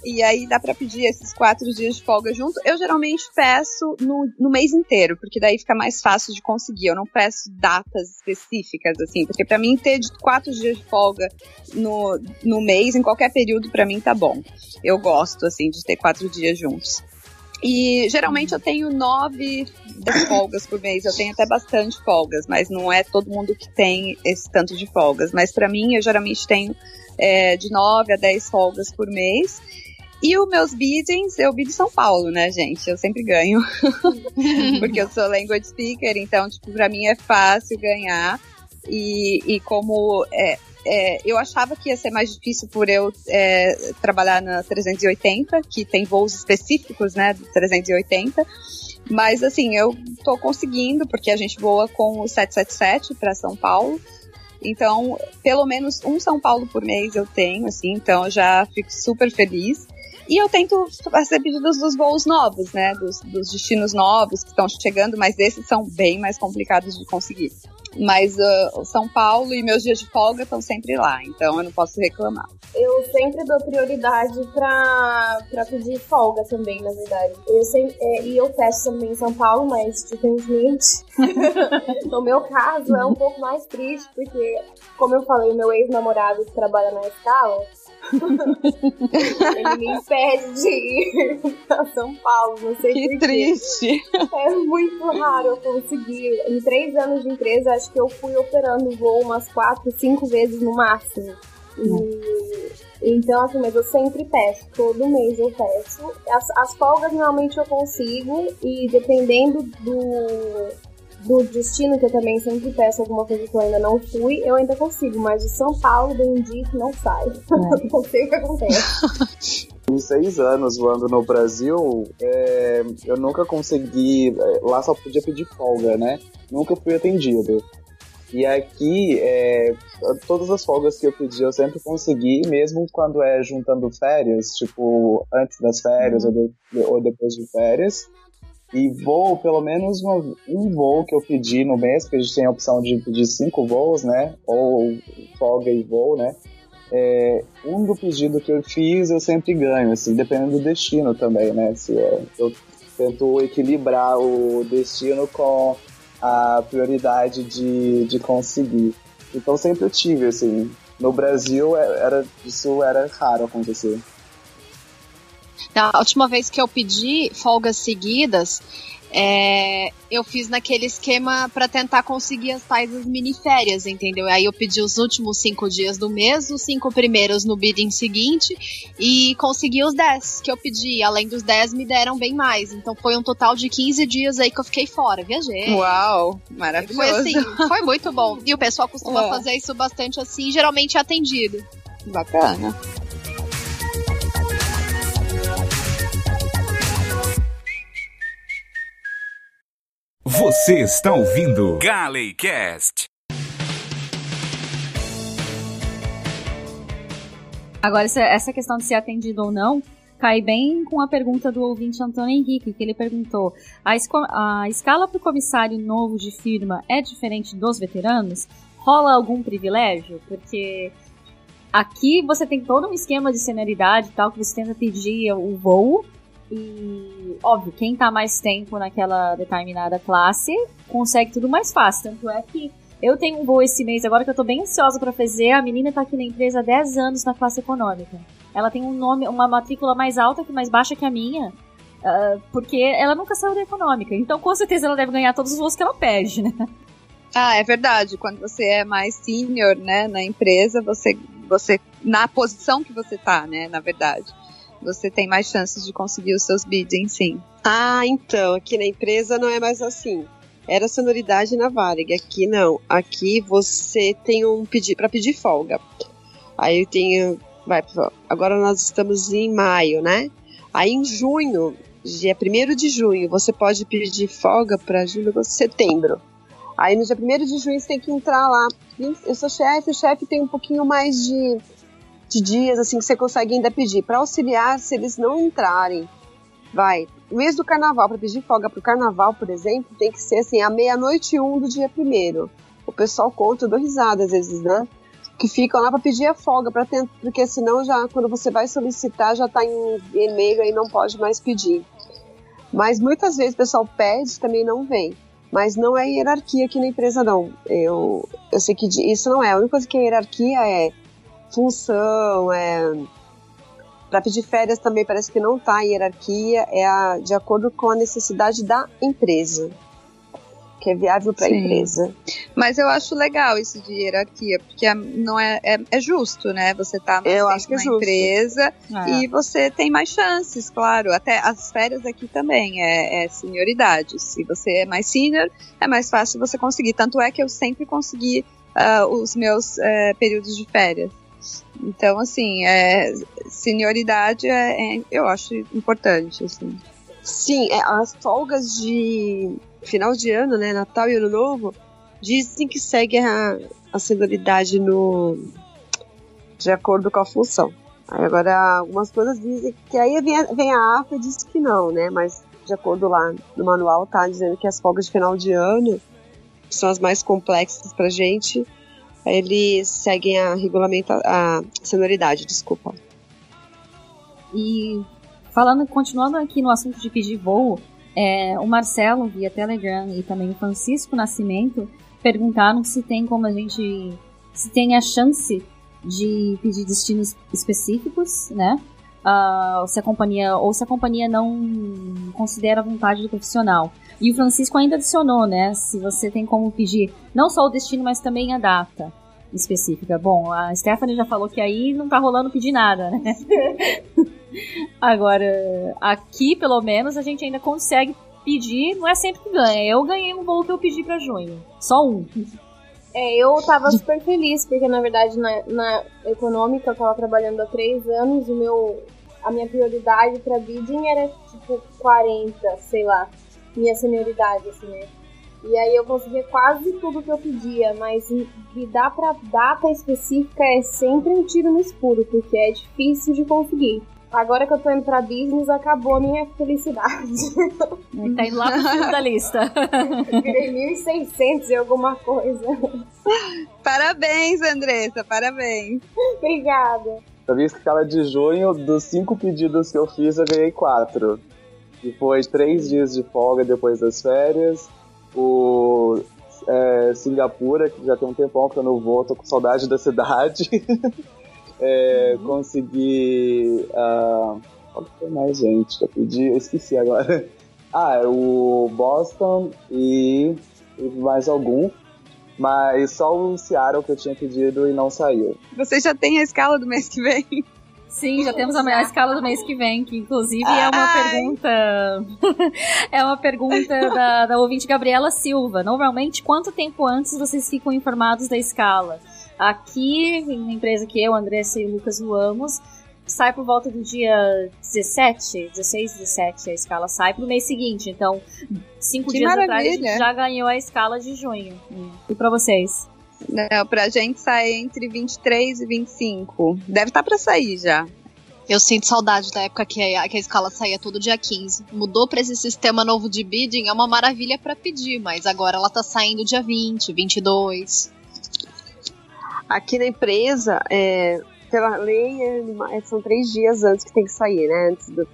E aí dá pra pedir esses quatro dias de folga junto. Eu geralmente peço no, no mês inteiro, porque daí fica mais fácil de conseguir. Eu não peço datas específicas, assim, porque pra mim ter de quatro dias de folga no, no mês, em qualquer período, pra mim tá bom. Eu gosto, assim, de ter quatro dias juntos. E geralmente eu tenho nove folgas por mês. Eu tenho até bastante folgas, mas não é todo mundo que tem esse tanto de folgas. Mas pra mim, eu geralmente tenho é, de nove a dez folgas por mês. E os meus biddings, eu bido São Paulo, né, gente? Eu sempre ganho. Porque eu sou language speaker, então, tipo, pra mim é fácil ganhar. E, e como é, é, eu achava que ia ser mais difícil por eu é, trabalhar na 380, que tem voos específicos, né, do 380. Mas, assim, eu tô conseguindo, porque a gente voa com o 777 para São Paulo. Então, pelo menos um São Paulo por mês eu tenho, assim, então eu já fico super feliz. E eu tento fazer pedidos dos voos novos, né? Dos, dos destinos novos que estão chegando, mas esses são bem mais complicados de conseguir. Mas uh, São Paulo e meus dias de folga estão sempre lá, então eu não posso reclamar. Eu sempre dou prioridade pra pedir folga também, na verdade. Eu sempre, é, e eu peço também em São Paulo, mas diferentemente, no meu caso é um pouco mais triste, porque, como eu falei, o meu ex-namorado que trabalha na escala, ele me impede de ir pra São Paulo, não sei Que triste. É muito raro eu conseguir. Em três anos de empresa, acho que eu fui operando voo umas quatro, cinco vezes no máximo. E, então, assim, mas eu sempre peço, todo mês eu peço. As, as folgas normalmente eu consigo, e dependendo do, do destino, que eu também sempre peço alguma coisa que eu ainda não fui, eu ainda consigo. Mas o São Paulo, Bendito, não sai. não sei o que acontece. Em seis anos voando no Brasil, é, eu nunca consegui. é, Lá só podia pedir folga, né? Nunca fui atendido. E aqui, é, todas as folgas que eu pedi eu sempre consegui, mesmo quando é juntando férias, tipo, antes das férias ou, de- ou depois de férias. E voo, pelo menos uma- um voo que eu pedi no mês, porque a gente tem a opção de pedir cinco voos, né? Ou folga e voo, né? É, um do pedido que eu fiz eu sempre ganho, assim, dependendo do destino também, né? Se é, eu tento equilibrar o destino com a prioridade de, de conseguir. Então sempre eu tive, assim. No Brasil é- era, isso era raro acontecer. A última vez que eu pedi folgas seguidas, é, eu fiz naquele esquema pra tentar conseguir as tais as mini férias, entendeu? Aí eu pedi os últimos cinco dias do mês, os cinco primeiros no bidding seguinte e consegui os 10 que eu pedi. Além dos 10, me deram bem mais. Então foi um total de 15 dias aí que eu fiquei fora. Viajei. Uau, Foi maravilhoso. assim, foi muito bom. E o pessoal costuma É. fazer isso bastante assim, geralmente atendido. Bacana. Você está ouvindo Galecast. Agora, essa, essa questão de ser atendido ou não cai bem com a pergunta do ouvinte Antônio Henrique, que ele perguntou: a, esco- a escala para o comissário novo de firma é diferente dos veteranos? Rola algum privilégio? Porque aqui você tem todo um esquema de senioridade e tal, que você tenta pedir o voo. E, óbvio, quem tá mais tempo naquela determinada classe consegue tudo mais fácil. Tanto é que eu tenho um voo esse mês, agora que eu tô bem ansiosa pra fazer. A menina tá aqui na empresa há 10 anos na classe econômica. Ela tem um nome, uma matrícula mais alta que mais baixa que a minha. ah, porque ela nunca saiu da econômica. Então, com certeza, ela deve ganhar todos os voos que ela pede, né? Ah, é verdade. Quando você é mais senior, né, na empresa, você, você na posição que você tá, né, na verdade, você tem mais chances de conseguir os seus biddings, sim. Ah, então, aqui na empresa não é mais assim. Era sonoridade na Varig, aqui não. Aqui você tem um pedir para pedir folga. Aí tem, vai, agora nós estamos em maio, né? Aí em junho, dia 1 de junho, você pode pedir folga para julho, agosto, setembro. Aí no dia 1 de junho você tem que entrar lá. Eu sou chefe, o chefe tem um pouquinho mais de, de dias assim que você consegue ainda pedir. Para auxiliar, se eles não entrarem, vai. O mês do carnaval, para pedir folga pro carnaval, por exemplo, tem que ser assim, à meia-noite e um do dia primeiro. O pessoal conta, eu dou risada às vezes, né? Que ficam lá para pedir a folga, pra tentar, porque senão já, quando você vai solicitar, já tá em e-mail aí não pode mais pedir. Mas muitas vezes o pessoal pede também não vem. Mas não é hierarquia aqui na empresa, não. Eu, eu sei que isso não é. A única coisa que é hierarquia é função, é. Para pedir férias também parece que não tá em hierarquia, é a, de acordo com a necessidade da empresa. Que é viável para a empresa. Mas eu acho legal isso de hierarquia, porque é- não é, é, é justo, né? Você tá mais Eu acho que é na justo. empresa É. e você tem mais chances, claro. Até as férias aqui também é, é senioridade. Se você é mais senior, é mais fácil você conseguir. Tanto é que eu sempre consegui ah, os meus eh, períodos de férias. Então, assim, é, senioridade é, é- eu acho importante, assim. Sim, é, as folgas de final de ano, né, Natal e Ano Novo, dizem que segue a, a senioridade no de acordo com a função. Aí agora algumas coisas dizem que aí vem, a- vem a AFA e diz que não, né? Mas de acordo lá no manual tá dizendo que as folgas de final de ano, são as mais complexas pra gente, eles seguem a regulamenta a senioridade, desculpa. E falando, continuando aqui no assunto de pedir voo, é, o Marcelo via Telegram e também o Francisco Nascimento perguntaram se tem como a gente se tem a chance de pedir destinos específicos, né? Ah, se a companhia ou se a companhia não considera a vontade do profissional. E o Francisco ainda adicionou, né? Se você tem como pedir não só o destino, mas também a data específica. Bom, a Stephanie já falou que aí não tá rolando pedir nada, né? Agora, aqui pelo menos a gente ainda consegue pedir, não é sempre que ganha. Eu ganhei um voo que eu pedi pra junho. Só um. É, eu tava super feliz, porque na verdade na, na econômica eu tava trabalhando há três anos, o meu, a minha prioridade pra bidding era tipo 40, sei lá, minha senioridade, assim, né? E aí eu conseguia quase tudo que eu pedia, mas me dar pra data específica é sempre um tiro no escuro, porque é difícil de conseguir. Agora que eu tô indo pra business, acabou a minha felicidade. Tá indo lá pro fundo da lista. Virei 1.600 e alguma coisa. Parabéns, Andressa, parabéns. Obrigada. Sabia que escala de junho, dos cinco pedidos que eu fiz, eu ganhei quatro. E foi três dias de folga depois das férias. O é, Singapura, que já tem um tempão que eu não vou, tô com saudade da cidade. É, Consegui. ah, qual que foi mais, gente? Que eu pedi? Eu esqueci agora. Ah, o Boston e, e mais algum. Mas só o Seattle que eu tinha pedido e não saiu. Você já tem a escala do mês que vem? Sim, já temos a a escala do mês que vem, que inclusive é uma Ai. pergunta. é uma pergunta da, da ouvinte Gabriela Silva. Normalmente, quanto tempo antes vocês ficam informados da escala? Aqui, na empresa que eu, Andressa e o Lucas voamos, sai por volta do dia 17, 16, 17, a escala sai pro mês seguinte. Então, cinco Que dias atrás a maravilha. gente já ganhou a escala de junho. E pra vocês? Não, pra gente sai entre 23 e 25. Deve estar pra sair já. Eu sinto saudade da época que a, que a escala saía todo dia 15. Mudou pra esse sistema novo de bidding, é uma maravilha pra pedir, mas agora ela tá saindo dia 20, 22. Aqui na empresa, é, pela lei, é são três dias antes que tem que sair, né? Antes do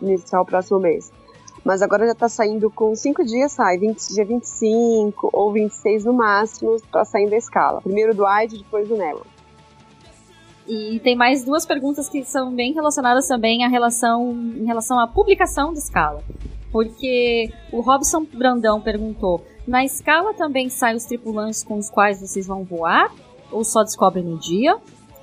iniciar o próximo mês. Mas agora já tá saindo com cinco dias, sai 20, dia 25 ou 26 no máximo, tá saindo da escala. Primeiro do AID, depois do NELA. E tem mais duas perguntas que são bem relacionadas também à relação, em relação à publicação de escala. Porque o Robson Brandão perguntou: na escala também saem os tripulantes com os quais vocês vão voar? Ou só descobrem no dia?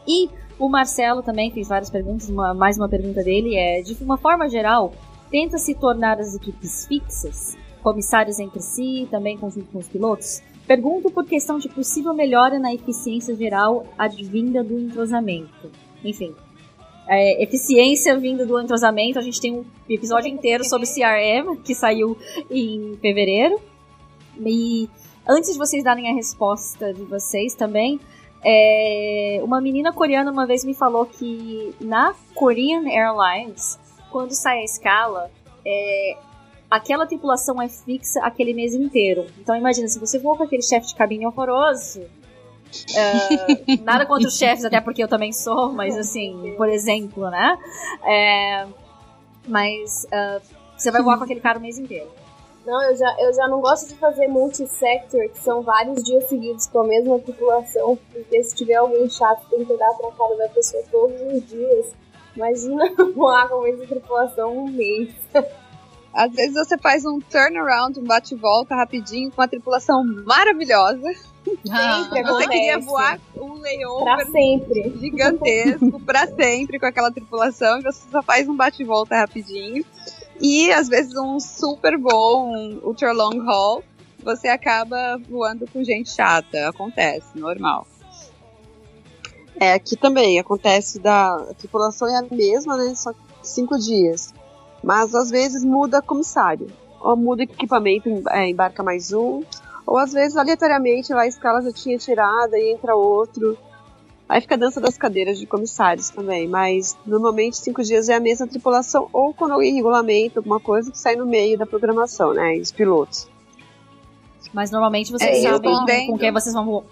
E o Marcelo também fez várias perguntas, uma- mais uma pergunta dele é: de uma forma geral, tenta se tornar as equipes fixas, comissários entre si, também conjunto com os pilotos? Pergunto por questão de possível melhora na eficiência geral advinda do entrosamento. Enfim, é, eficiência vinda do entrosamento, a gente tem um episódio inteiro sobre CRM, que saiu em fevereiro. E antes de vocês darem a resposta de vocês também, é, uma menina coreana uma vez me falou que na Korean Airlines, quando sai a escala, é, aquela tripulação é fixa aquele mês inteiro. Então imagina, se você voa com aquele chefe de cabine horroroso, é, nada contra os chefes, até porque eu também sou, mas assim, por exemplo, né? É, mas é, você vai voar com aquele cara o mês inteiro. Não, eu já, eu já não gosto de fazer multi-sector, que são vários dias seguidos com a mesma tripulação, porque se tiver alguém chato, tem que olhar pra cara da pessoa todos os dias. Imagina voar com a mesma tripulação um mês. Às vezes você faz um turnaround, um bate-volta rapidinho com uma tripulação maravilhosa. Sempre Você queria voar um Pra layover sempre. gigantesco pra sempre com aquela tripulação e você só faz um bate-volta rapidinho. E às vezes um super voo, um ultra long haul, você acaba voando com gente chata. Acontece, normal. É, aqui também acontece da a tripulação é a mesma, né? Só cinco dias. Mas às vezes muda comissário. Ou muda equipamento, é, embarca mais um. Ou às vezes, aleatoriamente, lá a escala já tinha tirada e entra outro. Aí fica a dança das cadeiras de comissários também, mas normalmente cinco dias é a mesma tripulação, ou quando alguém regulamenta alguma coisa que sai no meio da programação, né? Os pilotos. Mas normalmente vocês É, sabem com quem vocês vão.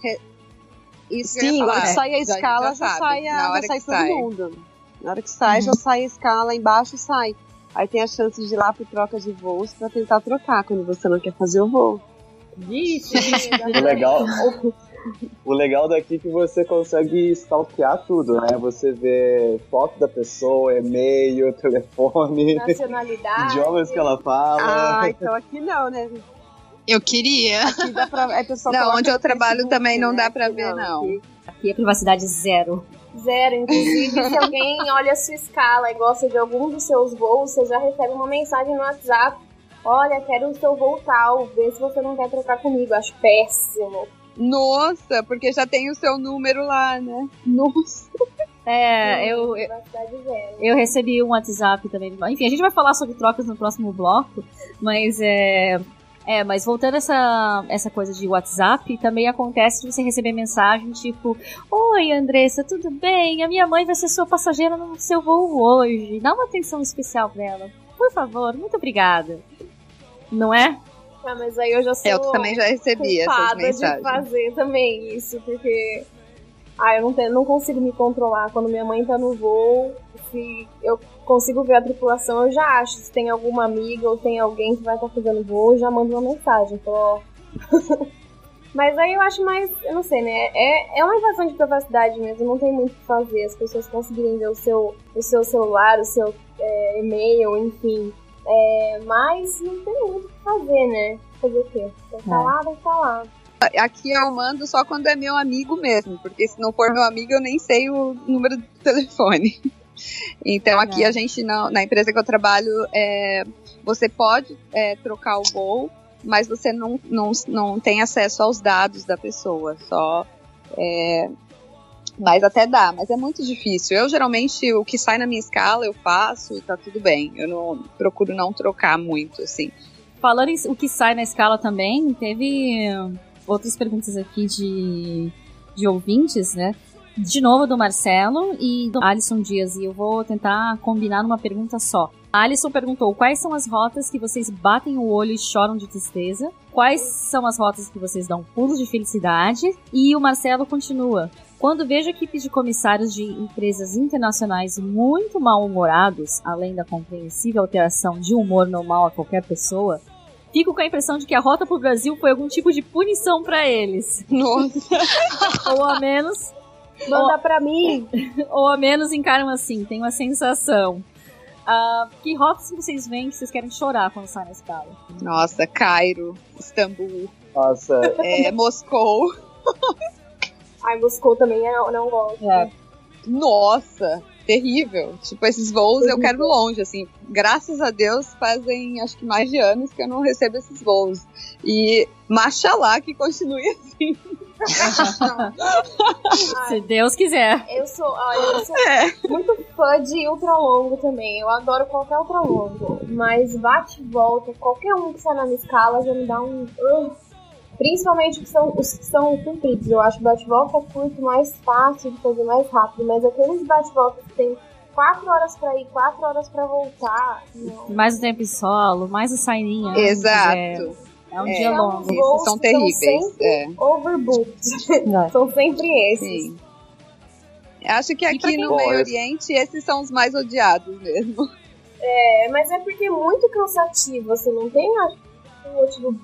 Eu Sim, falar. sai a escala, já já, sai, a, já sai que todo sai. mundo. Na hora que sai, já sai a escala embaixo sai. Aí tem a chance de ir lá pro troca de voos pra tentar trocar quando você não quer fazer o voo. O legal, o legal daqui é que você consegue stalkear tudo, né? Você vê foto da pessoa, e-mail, telefone, Nacionalidade. idiomas que ela fala. Ah, então aqui não, né? Eu queria. Aqui dá pra. O pessoal Não, onde eu trabalho Facebook, também não né? dá pra ver, não. aqui- Aqui é privacidade zero. Zero. Inclusive, se alguém olha a sua escala e gosta de algum dos seus voos, você já recebe uma mensagem no WhatsApp. Olha, quero o seu voo tal, vê se você não quer trocar comigo. Acho péssimo. Nossa, porque já tem o seu número lá, né? Nossa. É, eu, eu, eu recebi um WhatsApp também. Enfim, a gente vai falar sobre trocas no próximo bloco, mas é. É, mas voltando a essa, essa coisa de WhatsApp, também acontece de você receber mensagem tipo: Oi, Andressa, tudo bem? A minha mãe vai ser sua passageira no seu voo hoje. Dá uma atenção especial pra ela. Por favor, muito obrigada. Não é? Ah, mas aí eu já sou Eu também já recebi essas culpada de mensagens. fazer também isso, porque ah, eu não, tenho, não consigo me controlar. Quando minha mãe tá no voo, se eu consigo ver a tripulação, eu já acho. Se tem alguma amiga ou tem alguém que vai estar fazendo voo, eu já mando uma mensagem. Falo, ó. Mas aí eu acho mais, eu não sei, né? É, é uma invasão de privacidade mesmo, não tem muito o que fazer. As pessoas conseguirem ver o seu, o seu celular, o seu é, e-mail, enfim. É, mas não tem muito o que fazer, né? Fazer o quê? Que É. lá, tá lá. Aqui eu mando só quando é meu amigo mesmo, porque se não for meu amigo eu nem sei o número do telefone. Então aqui É. a gente não, na empresa que eu trabalho, é, você pode é, trocar o voo, mas você não, não, não tem acesso aos dados da pessoa, só é, mas até dá, mas é muito difícil. Eu geralmente o que sai na minha escala eu faço e tá tudo bem. Eu não procuro não trocar muito assim. Falando em o que sai na escala também, teve outras perguntas aqui de, de ouvintes, né? De novo do Marcelo e do Alisson Dias, e eu vou tentar combinar numa pergunta só. Alisson perguntou quais são as rotas que vocês batem o olho e choram de tristeza, quais são as rotas que vocês dão pulos de felicidade, e o Marcelo continua. Quando vejo equipes de comissários de empresas internacionais muito mal-humorados, além da compreensível alteração de humor normal a qualquer pessoa, fico com a impressão de que a rota pro Brasil foi algum tipo de punição pra eles. Nossa. Ou ao menos, Manda pra mim. ou ao menos encaram assim, tenho a sensação. Ah, que rotas vocês veem que vocês querem chorar quando saem na escala? Nossa, Cairo, Istambul, Nossa, é, Moscou. Ai, Moscou também eu não gosto. É. Nossa, terrível. Tipo, esses voos eu quero longe, assim. Graças a Deus fazem acho que mais de anos que eu não recebo esses voos. E machalá que continue assim. Se Deus quiser. Eu sou, olha, eu sou É. muito fã de ultralongo também. Eu adoro qualquer ultralongo. Mas bate e volta, qualquer um que sai na minha escala já me dá um. uh. Principalmente os que são, os que são compridos. Eu acho bate e volta curto mais fácil de fazer mais rápido. Mas aqueles bate e volta que tem 4 horas pra ir, 4 horas pra voltar. Não. Mais o tempo em solo, mais o saininha. Exato. É, é um É. dia longo. Esses voos são que são terríveis. sempre- É, Overbooked. É. São sempre esses. sim. Acho que aqui no Meio Oriente esses são os mais odiados mesmo. É, mas é porque é muito cansativo, assim, não tem acho, um motivo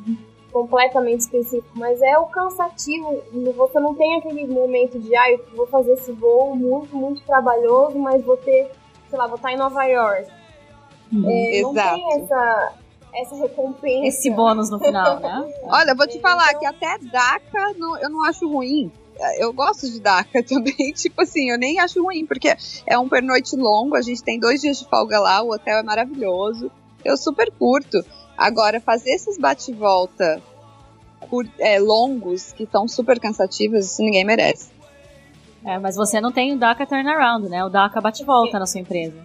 completamente específico, mas é o cansativo, você não tem aquele momento de, ah, eu vou fazer esse voo muito, muito trabalhoso, mas vou ter, sei lá, vou estar em Nova York. Uhum. É, não Exato. tem essa, essa recompensa. Esse bônus no final, né? Olha, vou te falar Então- que até DACA não- eu não acho ruim. Eu gosto de DACA também, tipo assim, eu nem acho ruim, porque é um pernoite longo, a gente tem dois dias de folga lá, o hotel é maravilhoso, eu super curto. Agora, fazer esses bate-volta é, longos, que são super cansativos, isso ninguém merece. É, mas você não tem o DACA turnaround, né? O DACA bate-volta na sua empresa.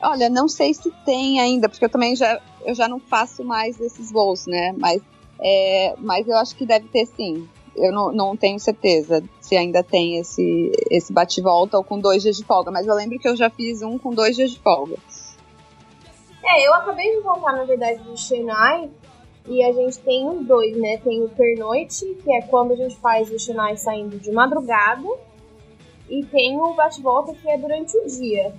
Olha, não sei se tem ainda, porque eu também já, eu já não faço mais esses voos, né? Mas, é, mas eu acho que deve ter sim. eu não, não tenho certeza se ainda tem esse, esse bate-volta ou com dois dias de folga, mas eu lembro que eu já fiz um com dois dias de folga. É, eu acabei de voltar, na verdade, do Chennai. E a gente tem os dois, né? Tem o pernoite, que é quando a gente faz o Chennai saindo de madrugada. E tem o bate-volta, que é durante o dia.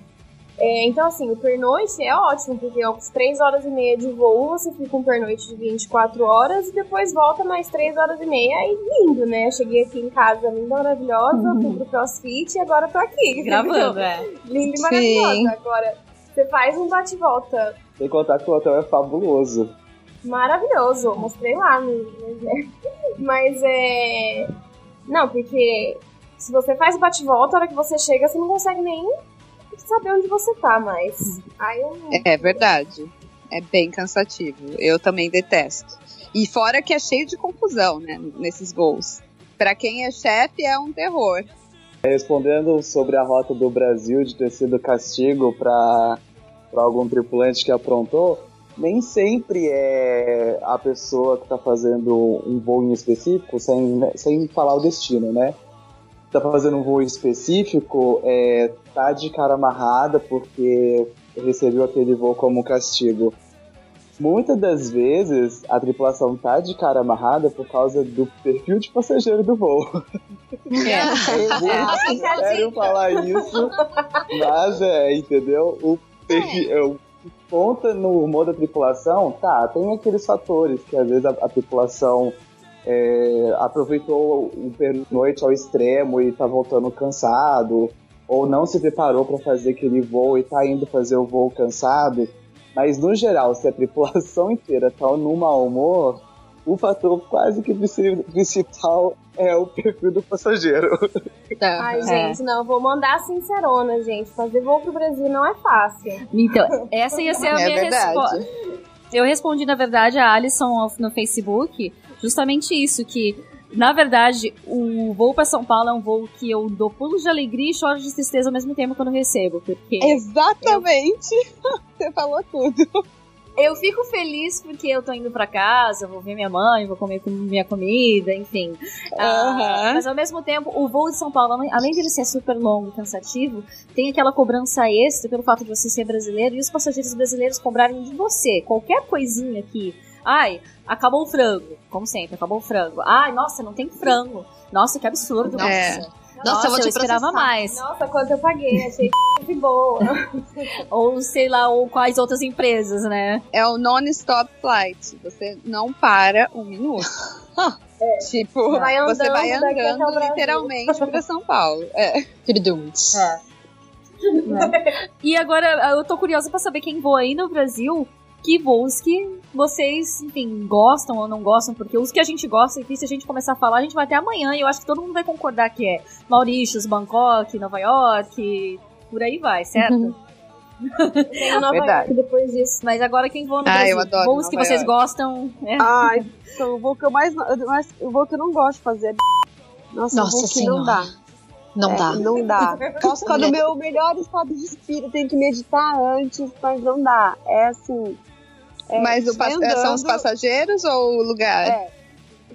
É, então, assim, o pernoite é ótimo, porque aos 3 horas e meia de voo você fica um pernoite de 24 horas e depois volta mais 3 horas e meia. Aí lindo, né? Cheguei aqui em casa linda, maravilhosa, uhum. fui pro crossfit e agora tô aqui. Gravando, é. Linda e maravilhosa. Sim. Agora, você faz um bate-volta. Sem contar que o hotel é fabuloso. Maravilhoso, mostrei lá. Mas é. Não, porque se você faz bate-volta, a hora que você chega, você não consegue nem saber onde você tá mais. Aí eu... É verdade. É bem cansativo. Eu também detesto. E fora que é cheio de confusão, né, nesses gols. Para quem é chefe, é um terror. Respondendo sobre a rota do Brasil de ter sido castigo para algum tripulante que aprontou, nem sempre é a pessoa que está fazendo um voo em específico, sem, sem falar o destino, né? Está fazendo um voo específico, é, tá de cara amarrada porque recebeu aquele voo como castigo. Muitas das vezes a tripulação tá de cara amarrada por causa do perfil de passageiro do voo. É, é sério falar isso, mas é, entendeu? O perfil, é. o conta no humor da tripulação, tá, tem aqueles fatores que às vezes a, a tripulação é, aproveitou o pernoite ao extremo e tá voltando cansado, ou não se preparou para fazer aquele voo e tá indo fazer o voo cansado. Mas no geral, se a tripulação inteira tá num mau humor, o fator quase que principal é o perfil do passageiro. Tá. Ai, gente, é. não, vou mandar sincerona, gente. Fazer voo pro Brasil não é fácil. Então, essa ia ser a é minha resposta. Eu respondi, na verdade, a Alison no Facebook justamente isso, que na verdade, o voo para São Paulo é um voo que eu dou pulos de alegria e choro de tristeza ao mesmo tempo quando recebo, porque... Exatamente! Eu... Falou tudo. Eu fico feliz porque eu tô indo para casa, vou ver minha mãe, vou comer minha comida, enfim. Uhum. Ah, mas ao mesmo tempo, o voo de São Paulo, além de ele ser super longo e cansativo, tem aquela cobrança extra pelo fato de você ser brasileiro e os passageiros brasileiros cobrarem de você qualquer coisinha aqui. Ai, acabou o frango. Como sempre, acabou o frango. Ai, nossa, não tem frango. Nossa, que absurdo. É. Nossa. Nossa, eu, vou te eu esperava mais. Nossa, quanto eu paguei, achei que boa. ou sei lá, ou quais outras empresas, né? É o non-stop flight. Você não para um minuto. É. Tipo, vai andando, você vai andando literalmente para São Paulo. É. É. é. E agora eu tô curiosa para saber quem voa aí no Brasil que voos que vocês, enfim, gostam ou não gostam, porque os que a gente gosta, e se a gente começar a falar, a gente vai até amanhã e eu acho que todo mundo vai concordar que é Mauritius, Bangkok, Nova York, por aí vai, certo? Uhum. Tem Nova Verdade. York depois disso. Mas agora quem voa no ah, Brasil? Voos Nova que vocês York. gostam. É. Ah, então, o voo que eu mais. O voo que eu não gosto de fazer é. Nossa, Nossa voo que não dá. Não é, dá. Não dá. Posso ficar no meu melhor estado de espírito, tenho que meditar antes, mas não dá. É assim. É, Mas o andando, são os passageiros ou o lugar? É,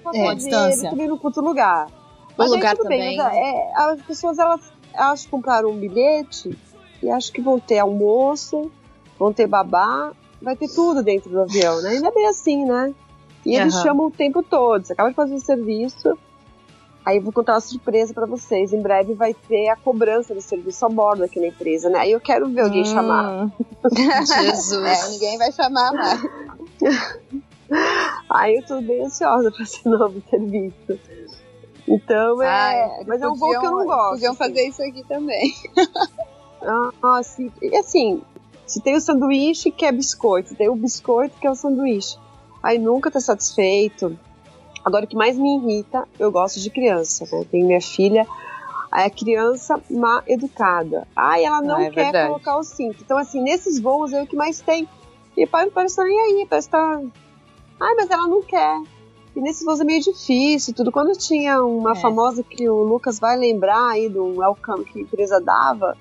o é, distância. Também no outro lugar. O lugar também. Bem, é, as pessoas, elas, elas compraram um bilhete e acho que vão ter almoço, vão ter babá, vai ter tudo dentro do avião, né? Ainda é bem assim, né? E eles uhum. chamam o tempo todo. Você acaba de fazer o serviço, Aí eu vou contar uma surpresa para vocês. Em breve vai ter a cobrança do serviço a bordo aqui na empresa, né? Aí eu quero ver alguém hum. chamar. Jesus. É, ninguém vai chamar mais. Aí eu tô bem ansiosa pra esse novo serviço. Então é. mas podiam, é um voo que eu não gosto. Podiam fazer isso aqui também. ah, sim. E assim, se tem o sanduíche que é biscoito, tem o biscoito que é o sanduíche. Aí nunca tá satisfeito. Agora, o que mais me irrita, eu gosto de criança, né? Tenho minha filha, a criança má educada. Ai, ela não ah, é quer verdade. colocar o cinto. Então, assim, nesses voos é o que mais tem. E pai parece nem aí, parece tá. Ai, mas ela não quer. E nesses voos é meio difícil, tudo. Quando tinha uma é. famosa que o Lucas vai lembrar aí do welcome que a empresa dava,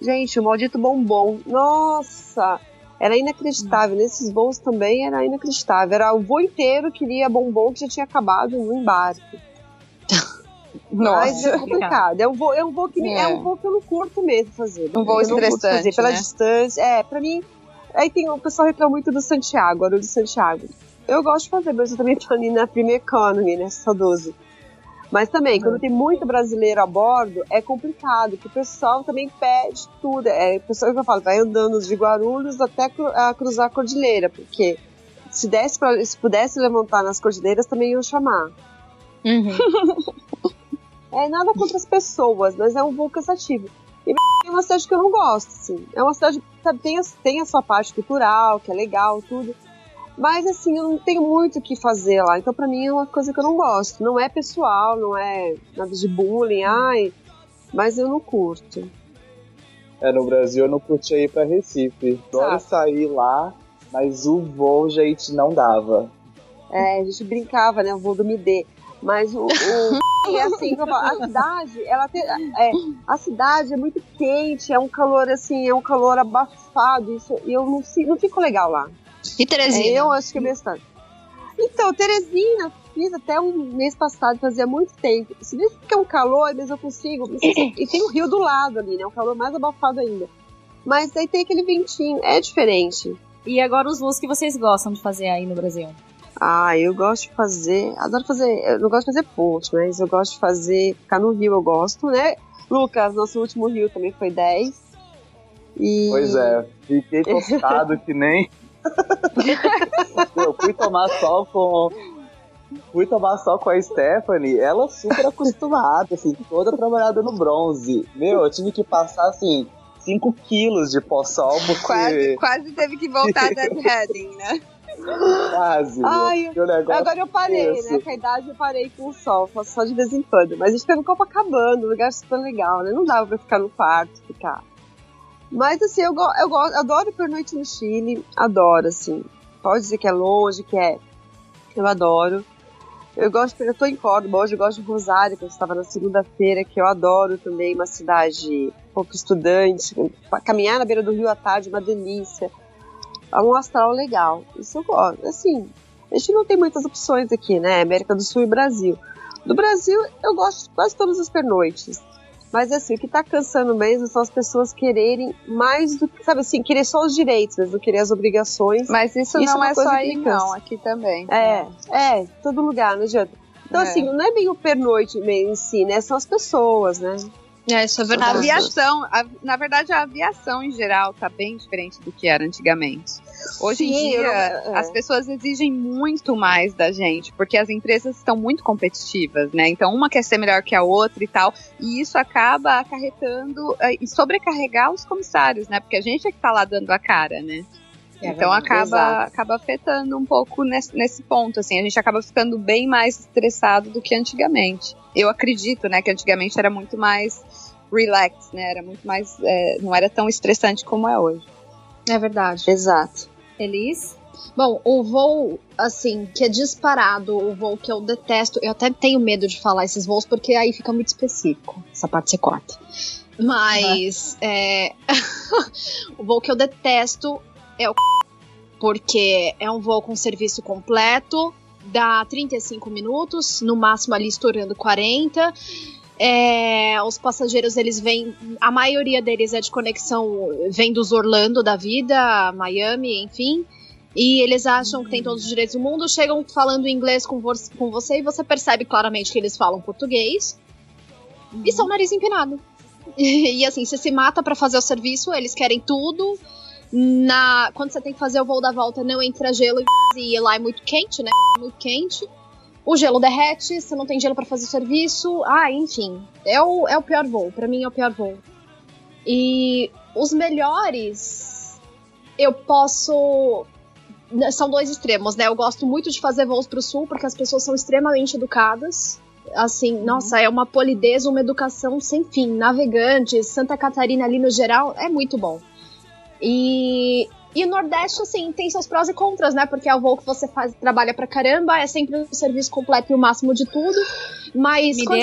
gente, o maldito bombom. Nossa! Era inacreditável. Nesses voos também era inacreditável. Era o voo inteiro queria bombom que já tinha acabado no embarque. Mas é complicado. É um voo, é um voo que é. É. um voo que eu não curto mesmo fazer. Um voo Eu estressante, fazer pela né? distância. É, pra mim. Aí tem o pessoal reclama muito do Santiago, Aero de Santiago. Eu gosto de fazer, mas eu também tô ali na Premier Economy, né? Só 12. Mas também, quando tem muito brasileiro a bordo, é complicado, porque o pessoal também pede tudo. É, o pessoal que eu falo, vai andando de Guarulhos até cru- a cruzar a cordilheira, porque se, desse pra, se pudesse levantar nas cordilheiras, também iam chamar. É nada contra as pessoas, mas é um voo cansativo. E é uma cidade que eu não gosto, assim. É uma cidade sabe, tem, tem a sua parte cultural, que é legal, tudo. Mas assim, eu não tenho muito o que fazer lá. Então, pra mim, é uma coisa que eu não gosto. Não é pessoal, não é nada de bullying, ai. Mas eu não curto. É, no Brasil eu não curtia ir pra Recife. Adoro Ah. sair lá, mas o voo, gente, não dava. É, a gente brincava, né? O voo do MD. Mas o. o é assim, a cidade, ela tem. É, a cidade é muito quente, é um calor assim, é um calor abafado. Isso, e eu não, não fico legal lá. E É, Teresina? eu acho que é bastante. Então, Teresina, fiz até um mês passado, fazia muito tempo. Se vê que é um calor, mas eu consigo. E tem o rio do lado ali, né? Um calor mais abafado ainda. Mas aí tem aquele ventinho, é diferente. E agora os voos que vocês gostam de fazer aí no Brasil? Ah, eu gosto de fazer. Adoro fazer. Eu não gosto de fazer ponte, mas eu gosto de fazer. Ficar no rio, eu gosto, né? Lucas, nosso último rio também foi 10. E... Pois é, fiquei tostado que nem. Eu fui tomar sol com. Fui tomar sol com a Stephanie, ela super acostumada, assim, toda trabalhada no bronze. Meu, eu tive que passar, assim, 5 quilos de pó-sol, porque Quase, quase teve que voltar da heading, né? quase. Ai, negócio Agora eu parei, né? Com a idade eu parei com o sol, faço só de vez em quando. Mas a gente no Copacabana, um lugar super legal, né? Não dava pra ficar no quarto, ficar. Mas assim, eu, go eu go adoro pernoite no Chile, adoro, assim. Pode dizer que é longe, que é. Eu adoro. Eu gosto, eu tô em Córdoba hoje, eu gosto de Rosário, que eu estava na segunda-feira, que eu adoro também, uma cidade pouco estudante. Caminhar na beira do rio à tarde, uma delícia. É um astral legal. Isso eu gosto. Assim, a gente não tem muitas opções aqui, né? América do Sul e Brasil. Do Brasil, eu gosto de quase todas as pernoites. Mas assim, o que tá cansando mesmo são as pessoas quererem mais do que, sabe assim, querer só os direitos, mas não querer as obrigações. Mas isso, Isso é não é coisa só aí, não. Aqui também. É, é, todo lugar, não adianta. Então, É. assim, não é bem o pernoite mesmo em si, né? São as pessoas, né? É, isso é A verdade. aviação, a- na verdade, a aviação em geral tá bem diferente do que era antigamente. Hoje em Sim, eu dia, não- é. as pessoas exigem muito mais da gente, porque as empresas estão muito competitivas, né? Então, uma quer ser melhor que a outra e tal, e isso acaba acarretando eh, e sobrecarregar os comissários, né? Porque a gente é que tá lá dando a cara, né? É então acaba, exato. acaba afetando um pouco nesse, nesse ponto, assim, a gente acaba ficando bem mais estressado do que antigamente. Eu acredito, né, que antigamente era muito mais relax, né, era muito mais, é, não era tão estressante como é hoje. É verdade. Exato. Elis? Bom, o voo, assim, que é disparado, o voo que eu detesto, eu até tenho medo de falar esses voos, porque aí fica muito específico. Essa parte você corta. Mas, é, o voo que eu detesto é o porque é um voo com serviço completo, dá 35 minutos, no máximo ali estourando 40. É, os passageiros, eles vêm, a maioria deles é de conexão, vem dos Orlando da vida, Miami, enfim. E eles acham que tem todos os direitos do mundo, chegam falando inglês com, vo com você e você percebe claramente que eles falam português. E são nariz empinado. E, assim, você se mata pra fazer o serviço, eles querem tudo. Na, quando você tem que fazer o voo da volta, não entra gelo e lá é muito quente, né? Muito quente. O gelo derrete, você não tem gelo pra fazer o serviço. Ah, enfim. É o, é o pior voo. Pra mim é o pior voo. E os melhores. Eu posso. São dois extremos, né? Eu gosto muito de fazer voos pro sul, porque as pessoas são extremamente educadas. Assim, nossa, é uma polidez, uma educação sem fim. Navegantes, Santa Catarina ali no geral, é muito bom. E, e o Nordeste, assim, tem seus prós e contras, né? Porque é o voo que você faz, trabalha pra caramba, é sempre o serviço completo e o máximo de tudo. Mas Me quando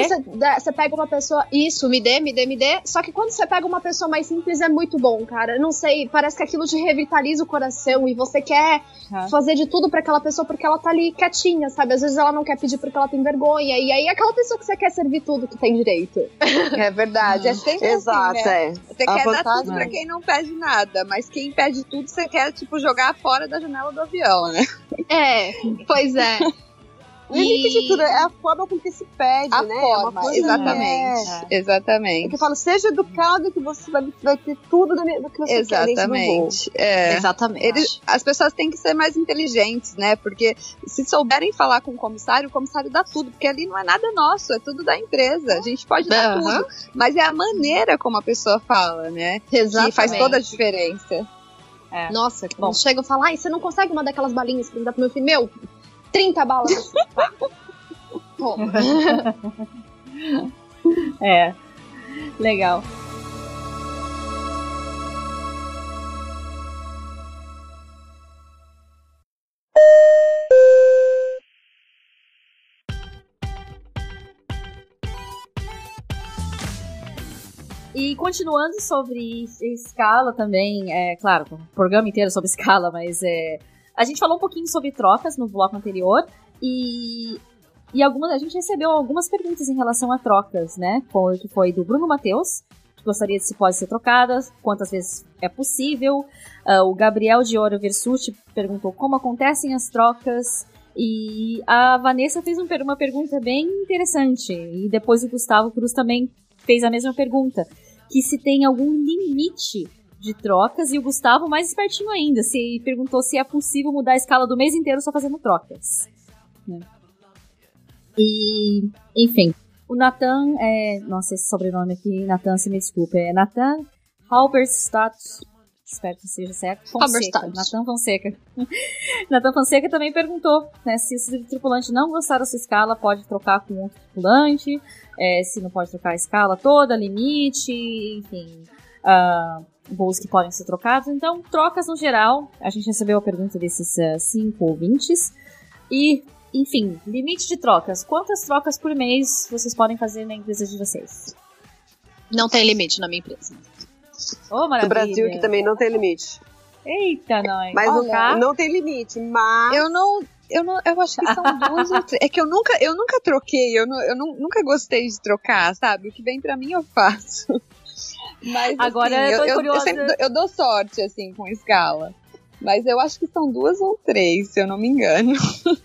você, pega uma pessoa. Isso, me dê, me dê, me dê. Só que quando você pega uma pessoa mais simples é muito bom, cara. Não sei, parece que aquilo te revitaliza o coração e você quer Ah. fazer de tudo pra aquela pessoa porque ela tá ali quietinha, sabe? Às vezes ela não quer pedir porque ela tem vergonha. E aí é aquela pessoa que você quer servir tudo que tem direito. É verdade. É sempre Exato, assim, né? é. Você A quer dar tudo pra quem não pede nada, mas quem pede tudo você quer, tipo, jogar fora da janela do avião, né? É, pois é. O limite de tudo é a forma com que se pede, A né? É forma, coisa- exatamente. É. É Exatamente. que eu falo, seja educado que você vai, vai ter tudo do que você quer. Exatamente. É. Exatamente. Eles- as pessoas têm que ser mais inteligentes, né? Porque se souberem falar com o comissário, o comissário dá tudo, porque ali não é nada nosso, é tudo da empresa. A gente pode dar tudo, mas é a maneira como a pessoa fala, né? Exatamente. Que faz toda a diferença. Nossa, Bom. quando chega e fala, ai, você não consegue uma daquelas balinhas pra me dar pro meu filho? Meu, 30 balas. É. Legal. E continuando sobre escala também, é claro, o programa inteiro sobre escala, mas é, a gente falou um pouquinho sobre trocas no bloco anterior e, e algumas, a gente recebeu algumas perguntas em relação a trocas, né? Que foi do Bruno Matheus, que gostaria de se pode ser trocadas, quantas vezes é possível. Ah, o Gabriel de Ouro Versuti perguntou como acontecem as trocas. E a Vanessa fez um uma pergunta bem interessante. E depois o Gustavo Cruz também fez a mesma pergunta. Que se tem algum limite de trocas. E o Gustavo, mais espertinho ainda, se perguntou se é possível mudar a escala do mês inteiro só fazendo trocas. né? E, enfim. O Nathan, é, nossa, esse sobrenome aqui, Nathan, se me desculpe, é Nathan Halberstadt, espero que seja certo, Fonseca. Nathan Fonseca. Nathan Fonseca também perguntou, né, se o tripulante não gostar da sua escala, pode trocar com outro tripulante, é, se não pode trocar a escala toda, limite, enfim, ah, voos que podem ser trocados. Então, trocas no geral, a gente recebeu a pergunta desses ah, cinco ouvintes, e enfim, limite de trocas. Quantas trocas por mês vocês podem fazer na empresa de vocês? Não tem limite na minha empresa. Ô, maravilha. No Brasil que também não tem limite. Eita, nós. Mas Ó, não, não tem limite, mas. Eu não. Eu, não, eu acho que são duas ou três. É que eu nunca, eu nunca troquei, eu, não, eu não- nunca gostei de trocar, sabe? O que vem pra mim eu faço. Mas Agora assim, eu tô eu, curiosa. eu sempre dou- eu dou sorte, assim, com escala. Mas eu acho que são duas ou três, se eu não me engano.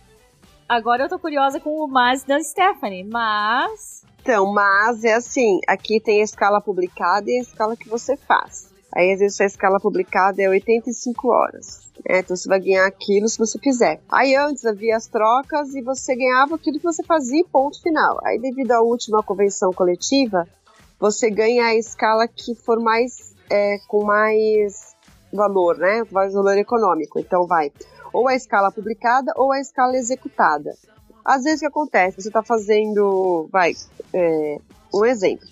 Agora eu tô curiosa com o mas da Stephanie, mas. Então, mas é assim, aqui tem a escala publicada e a escala que você faz. Aí, às vezes, a escala publicada é 85 horas. né? então, você vai ganhar aquilo se você fizer. Aí, antes havia as trocas e você ganhava aquilo que você fazia e ponto final. Aí, devido à última convenção coletiva, você ganha a escala que for mais, é, com mais valor, né? Mais valor econômico. Então, vai ou a escala publicada ou a escala executada. Às vezes o que acontece? Você está fazendo, vai, é, um exemplo.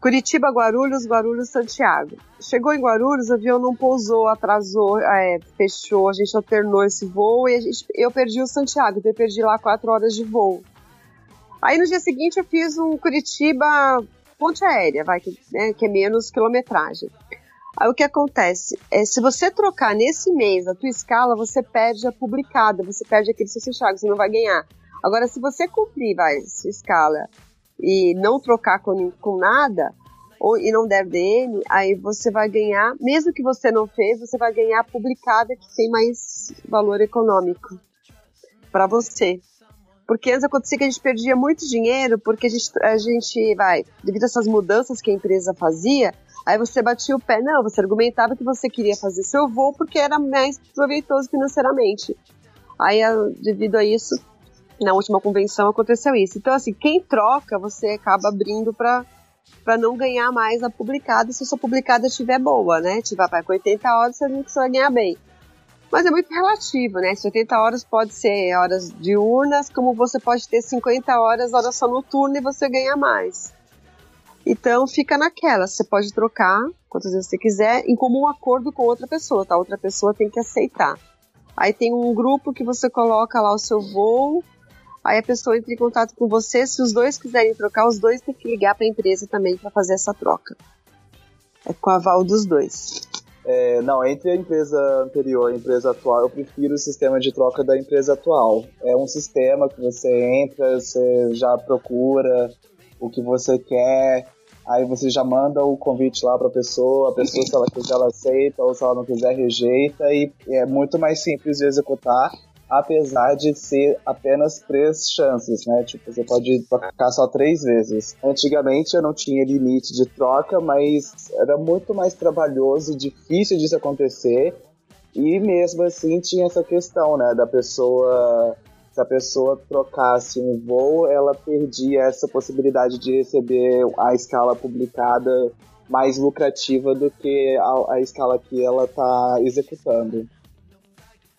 Curitiba, Guarulhos, Guarulhos, Santiago. Chegou em Guarulhos, o avião não pousou, atrasou, é, fechou, a gente alternou esse voo e gente, eu perdi o Santiago, então eu perdi lá quatro horas de voo. Aí no dia seguinte eu fiz um Curitiba ponte aérea, vai, que, né, que é menos quilometragem. Aí o que acontece? É, se você trocar nesse mês a tua escala, você perde a publicada, você perde aquele seu Santiago, você não vai ganhar. Agora, se você cumprir vai, sua escala e não trocar com, com nada, ou, e não der DM, aí você vai ganhar, mesmo que você não fez, você vai ganhar a publicada que tem mais valor econômico para você. Porque antes acontecia que a gente perdia muito dinheiro, porque a gente, a gente vai, devido a essas mudanças que a empresa fazia, aí você batia o pé, não, você argumentava que você queria fazer seu voo porque era mais proveitoso financeiramente. Aí, a- devido a isso, na última convenção aconteceu isso. Então, assim, quem troca, você acaba abrindo para para não ganhar mais a publicada se a sua publicada estiver boa, né? Tiver vai, com 80 horas, você não vai ganhar bem. Mas é muito relativo, né? Se 80 horas pode ser horas diurnas, como você pode ter 50 horas, hora só noturna e você ganha mais. Então fica naquela, você pode trocar quantas vezes você quiser, em comum acordo com outra pessoa, tá? Outra pessoa tem que aceitar. Aí tem um grupo que você coloca lá o seu voo, Aí a pessoa entra em contato com você, se os dois quiserem trocar, os dois têm que ligar para a empresa também para fazer essa troca. É com aval dos dois. É, não, entre a empresa anterior e a empresa atual, eu prefiro o sistema de troca da empresa atual. É um sistema que você entra, você já procura o que você quer, aí você já manda o convite lá para a pessoa, a pessoa se ela quiser ela aceita, ou se ela não quiser rejeita, e é muito mais simples de executar apesar de ser apenas três chances, né? Tipo, você pode trocar só três vezes. Antigamente eu não tinha limite de troca, mas era muito mais trabalhoso, difícil disso acontecer. E mesmo assim tinha essa questão, né, da pessoa se a pessoa trocasse um voo, ela perdia essa possibilidade de receber a escala publicada mais lucrativa do que a, a escala que ela está executando.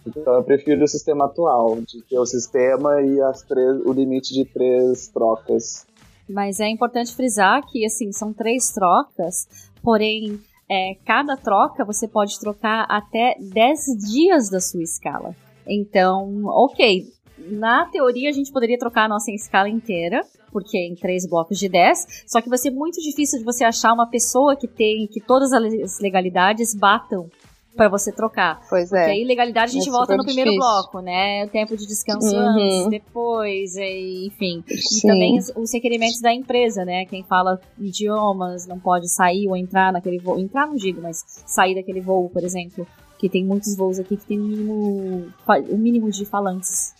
Então eu prefiro o sistema atual, de ter o sistema e as três, o limite de três trocas. Mas é importante frisar que, assim, são três trocas, porém, é, cada troca você pode trocar até 10 dias da sua escala. Então, ok, na teoria a gente poderia trocar a nossa escala inteira, porque é em três blocos de 10, só que vai ser muito difícil de você achar uma pessoa que tem que todas as legalidades batam para você trocar. Pois Porque é. a ilegalidade a gente É volta no primeiro difícil. bloco, né? O tempo de descanso Uhum. antes, depois, e, enfim. E Sim. também os, os requerimentos da empresa, né? Quem fala idiomas não pode sair ou entrar naquele voo. Entrar não digo, mas sair daquele voo, por exemplo. Que tem muitos voos aqui que tem o mínimo, o mínimo de falantes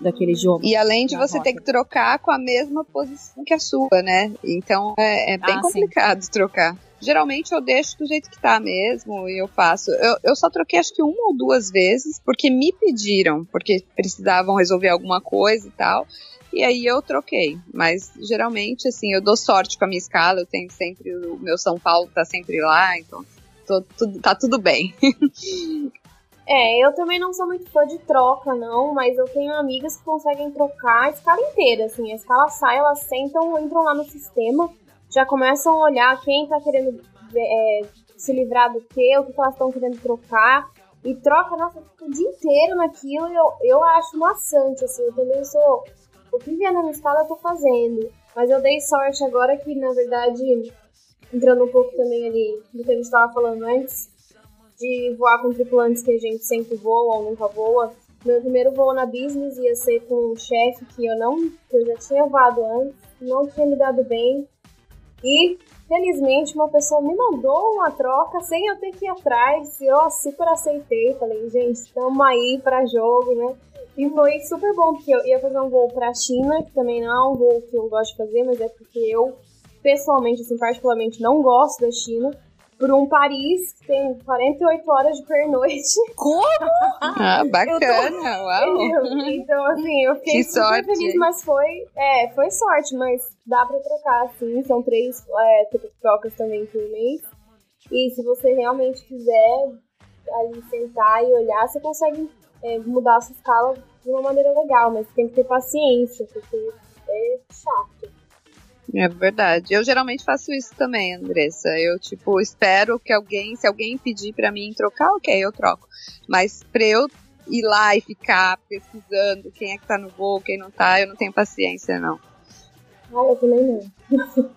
daquele idioma. E além de você rota. ter que trocar com a mesma posição que a sua, né? Então é, é bem Ah, sim. complicado trocar. Geralmente eu deixo do jeito que tá mesmo e eu faço. Eu, eu só troquei acho que uma ou duas vezes porque me pediram, porque precisavam resolver alguma coisa e tal. E aí eu troquei. Mas geralmente, assim, eu dou sorte com a minha escala. Eu tenho sempre o meu São Paulo tá sempre lá, então tô- tudo- tá tudo bem. É, eu também não sou muito fã de troca, não, mas eu tenho amigas que conseguem trocar a escala inteira, assim. A escala sai, elas sentam, entram lá no sistema, já começam a olhar quem tá querendo é, se livrar do quê, o que, que elas estão querendo trocar. E troca, nossa, fica o dia inteiro naquilo e eu, eu acho maçante, assim. Eu também sou. O que vier na minha escala eu tô fazendo. Mas eu dei sorte agora que, na verdade, entrando um pouco também ali do que a gente tava falando antes, de voar com tripulantes que a gente sempre voa ou nunca voa. Meu primeiro voo na business ia ser com um chefe que eu não, que eu já tinha voado antes, não tinha me dado bem. E felizmente uma pessoa me mandou uma troca sem eu ter que ir atrás. E eu super aceitei, falei, gente, estamos aí para jogo, né? E foi super bom, porque eu ia fazer um voo pra China, que também não é um voo que eu gosto de fazer, mas é porque eu, pessoalmente, assim, particularmente, não gosto da China. Por um Paris que tem 48 horas de pernoite. Ah, bacana, uau. Entendeu? Então, assim, eu fiquei Que super sorte, feliz, mas foi, é, foi sorte, mas dá pra trocar, sim. São três é, tro- trocas também por mês. E se você realmente quiser ali sentar e olhar, você consegue é, mudar a sua escala de uma maneira legal, mas tem que ter paciência, porque é chato. É verdade. Eu geralmente faço isso também, Andressa. Eu, tipo, espero que alguém, se alguém pedir pra mim trocar, ok, eu troco. Mas pra eu ir lá e ficar pesquisando quem é que tá no voo, quem não tá, eu não tenho paciência, não. Ah, eu também não.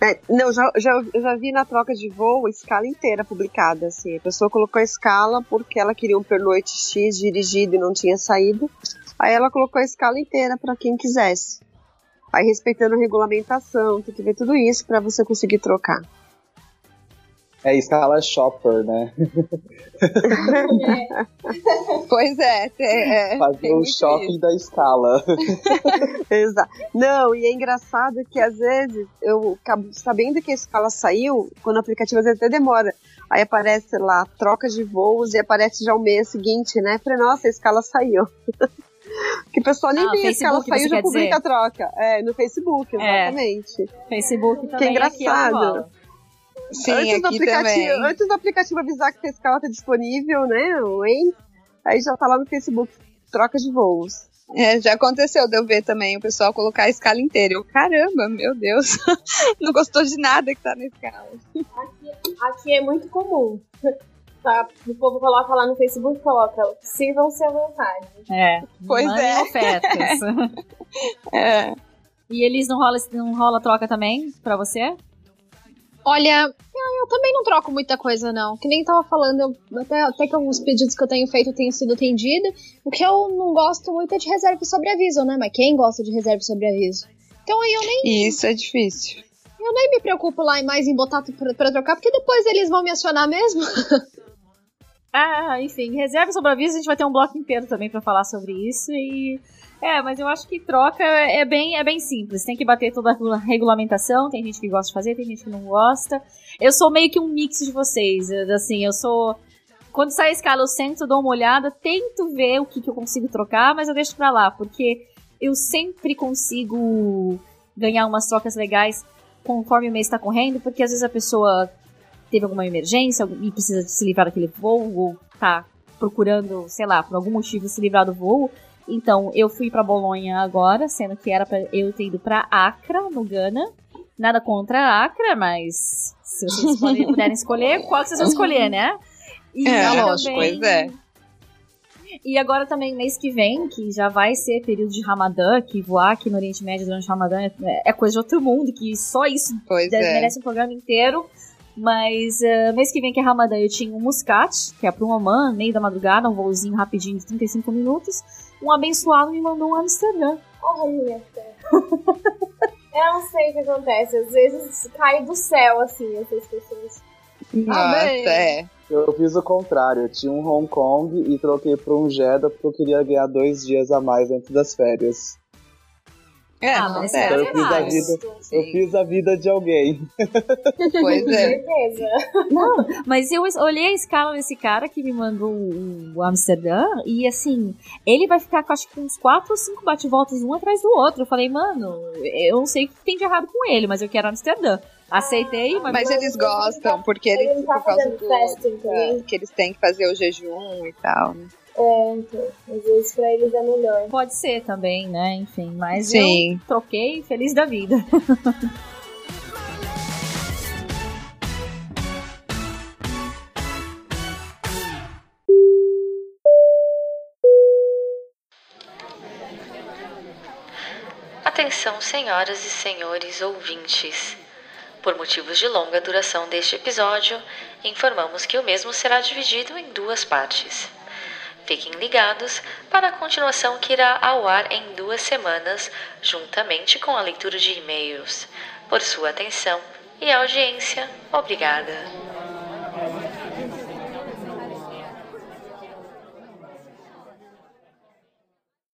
É, não, já, já, eu já vi na troca de voo a escala inteira publicada, assim. A pessoa colocou a escala porque ela queria um pernoite X dirigido e não tinha saído. Aí ela colocou a escala inteira para quem quisesse. Aí respeitando a regulamentação, tem que ver tudo isso para você conseguir trocar. É escala shopper, né? Pois é, tem, é, Fazer o shopping isso. da escala. Exato. Não, e é engraçado que às vezes eu acabo sabendo que a escala saiu, quando o aplicativo às vezes até demora. Aí aparece lá, troca de voos e aparece já o mês seguinte, né? Falei, nossa, a escala saiu. que o pessoal nem Ah, vê a escala Facebook, saiu já publica dizer? a troca. É, no Facebook, É. exatamente. Facebook também Que aqui é engraçado. Sim, antes, do aqui aplicativo, também. antes do aplicativo avisar que a escala tá disponível, né? O EN, aí já tá lá no Facebook, troca de voos. É, já aconteceu de eu ver também o pessoal colocar a escala inteira. Eu, caramba, meu Deus, não gostou de nada que tá na escala. Aqui, aqui é muito comum. Tá, o povo coloca lá no Facebook, coloca, sirvam-se à vontade. É. Pois é. ofertas. É. e eles não rola, não rola troca também pra você? Olha, eu, eu também não troco muita coisa, não. Que nem tava falando, eu- até, até que alguns pedidos que eu tenho feito tenham sido atendidos. O que eu não gosto muito é de reserva e sobreaviso, né? Mas quem gosta de reserva e sobreaviso? Então aí eu nem, Isso é difícil. eu nem me preocupo lá em mais em botar pra, pra trocar, porque depois eles vão me acionar mesmo. Ah, enfim, reserva e sobreaviso, a gente vai ter um bloco inteiro também pra falar sobre isso e... É, mas eu acho que troca é bem, é bem simples. Tem que bater toda a regula- regulamentação. Tem gente que gosta de fazer, tem gente que não gosta. Eu sou meio que um mix de vocês. Assim, eu sou. Quando sai a escala, eu sento, dou uma olhada, tento ver o que, que eu consigo trocar, mas eu deixo pra lá, porque eu sempre consigo ganhar umas trocas legais conforme o mês tá correndo, porque às vezes a pessoa teve alguma emergência e precisa se livrar daquele voo, ou tá procurando, sei lá, por algum motivo se livrar do voo. Então, eu fui pra Bolonha agora, sendo que era pra eu ter ido pra Accra, no Ghana. Nada contra a Accra, mas se vocês podem- puderem escolher, qual que vocês vão escolher, né? E É, também- lógico, pois é. E agora também, mês que vem, que já vai ser período de Ramadã, que voar aqui no Oriente Médio durante o Ramadã é, é coisa de outro mundo, que só isso Pois deve- é. merece um programa inteiro. Mas eh, mês que vem, que é Ramadã, eu tinha um Muscat, que é pro Oman, meio da madrugada, um voozinho rapidinho de 35 minutos. Um abençoado me mandou um Amsterdã. Olha, eu não sei o que acontece. Às vezes cai do céu, assim, essas pessoas. Nossa, é. Eu fiz o contrário, eu tinha um Hong Kong e troquei por um Jeddah porque eu queria ganhar dois dias a mais antes das férias. É, Ah, não mas é. Então eu fiz a vida, eu fiz a vida de alguém. Pois Com é. certeza. Mas eu olhei a escala desse cara que me mandou o, Amsterdã e assim, ele vai ficar com acho que uns 4 ou 5 bate-voltas um atrás do outro. Eu falei, mano, eu não sei o que tem de errado com ele, mas eu quero Amsterdã. Aceitei, mas. Mas eles gostam, porque Ele eles, não tá por causa do, festa, entendeu? é, que eles têm que fazer o jejum e tal. É, então. Às vezes pra eles é melhor. Pode ser também, né? Enfim, mas Sim. eu troquei feliz da vida. Atenção, senhoras e senhores ouvintes. Por motivos de longa duração deste episódio, informamos que o mesmo será dividido em duas partes. Fiquem ligados para a continuação que irá ao ar em duas semanas, juntamente com a leitura de e-mails. Por sua atenção e audiência, obrigada.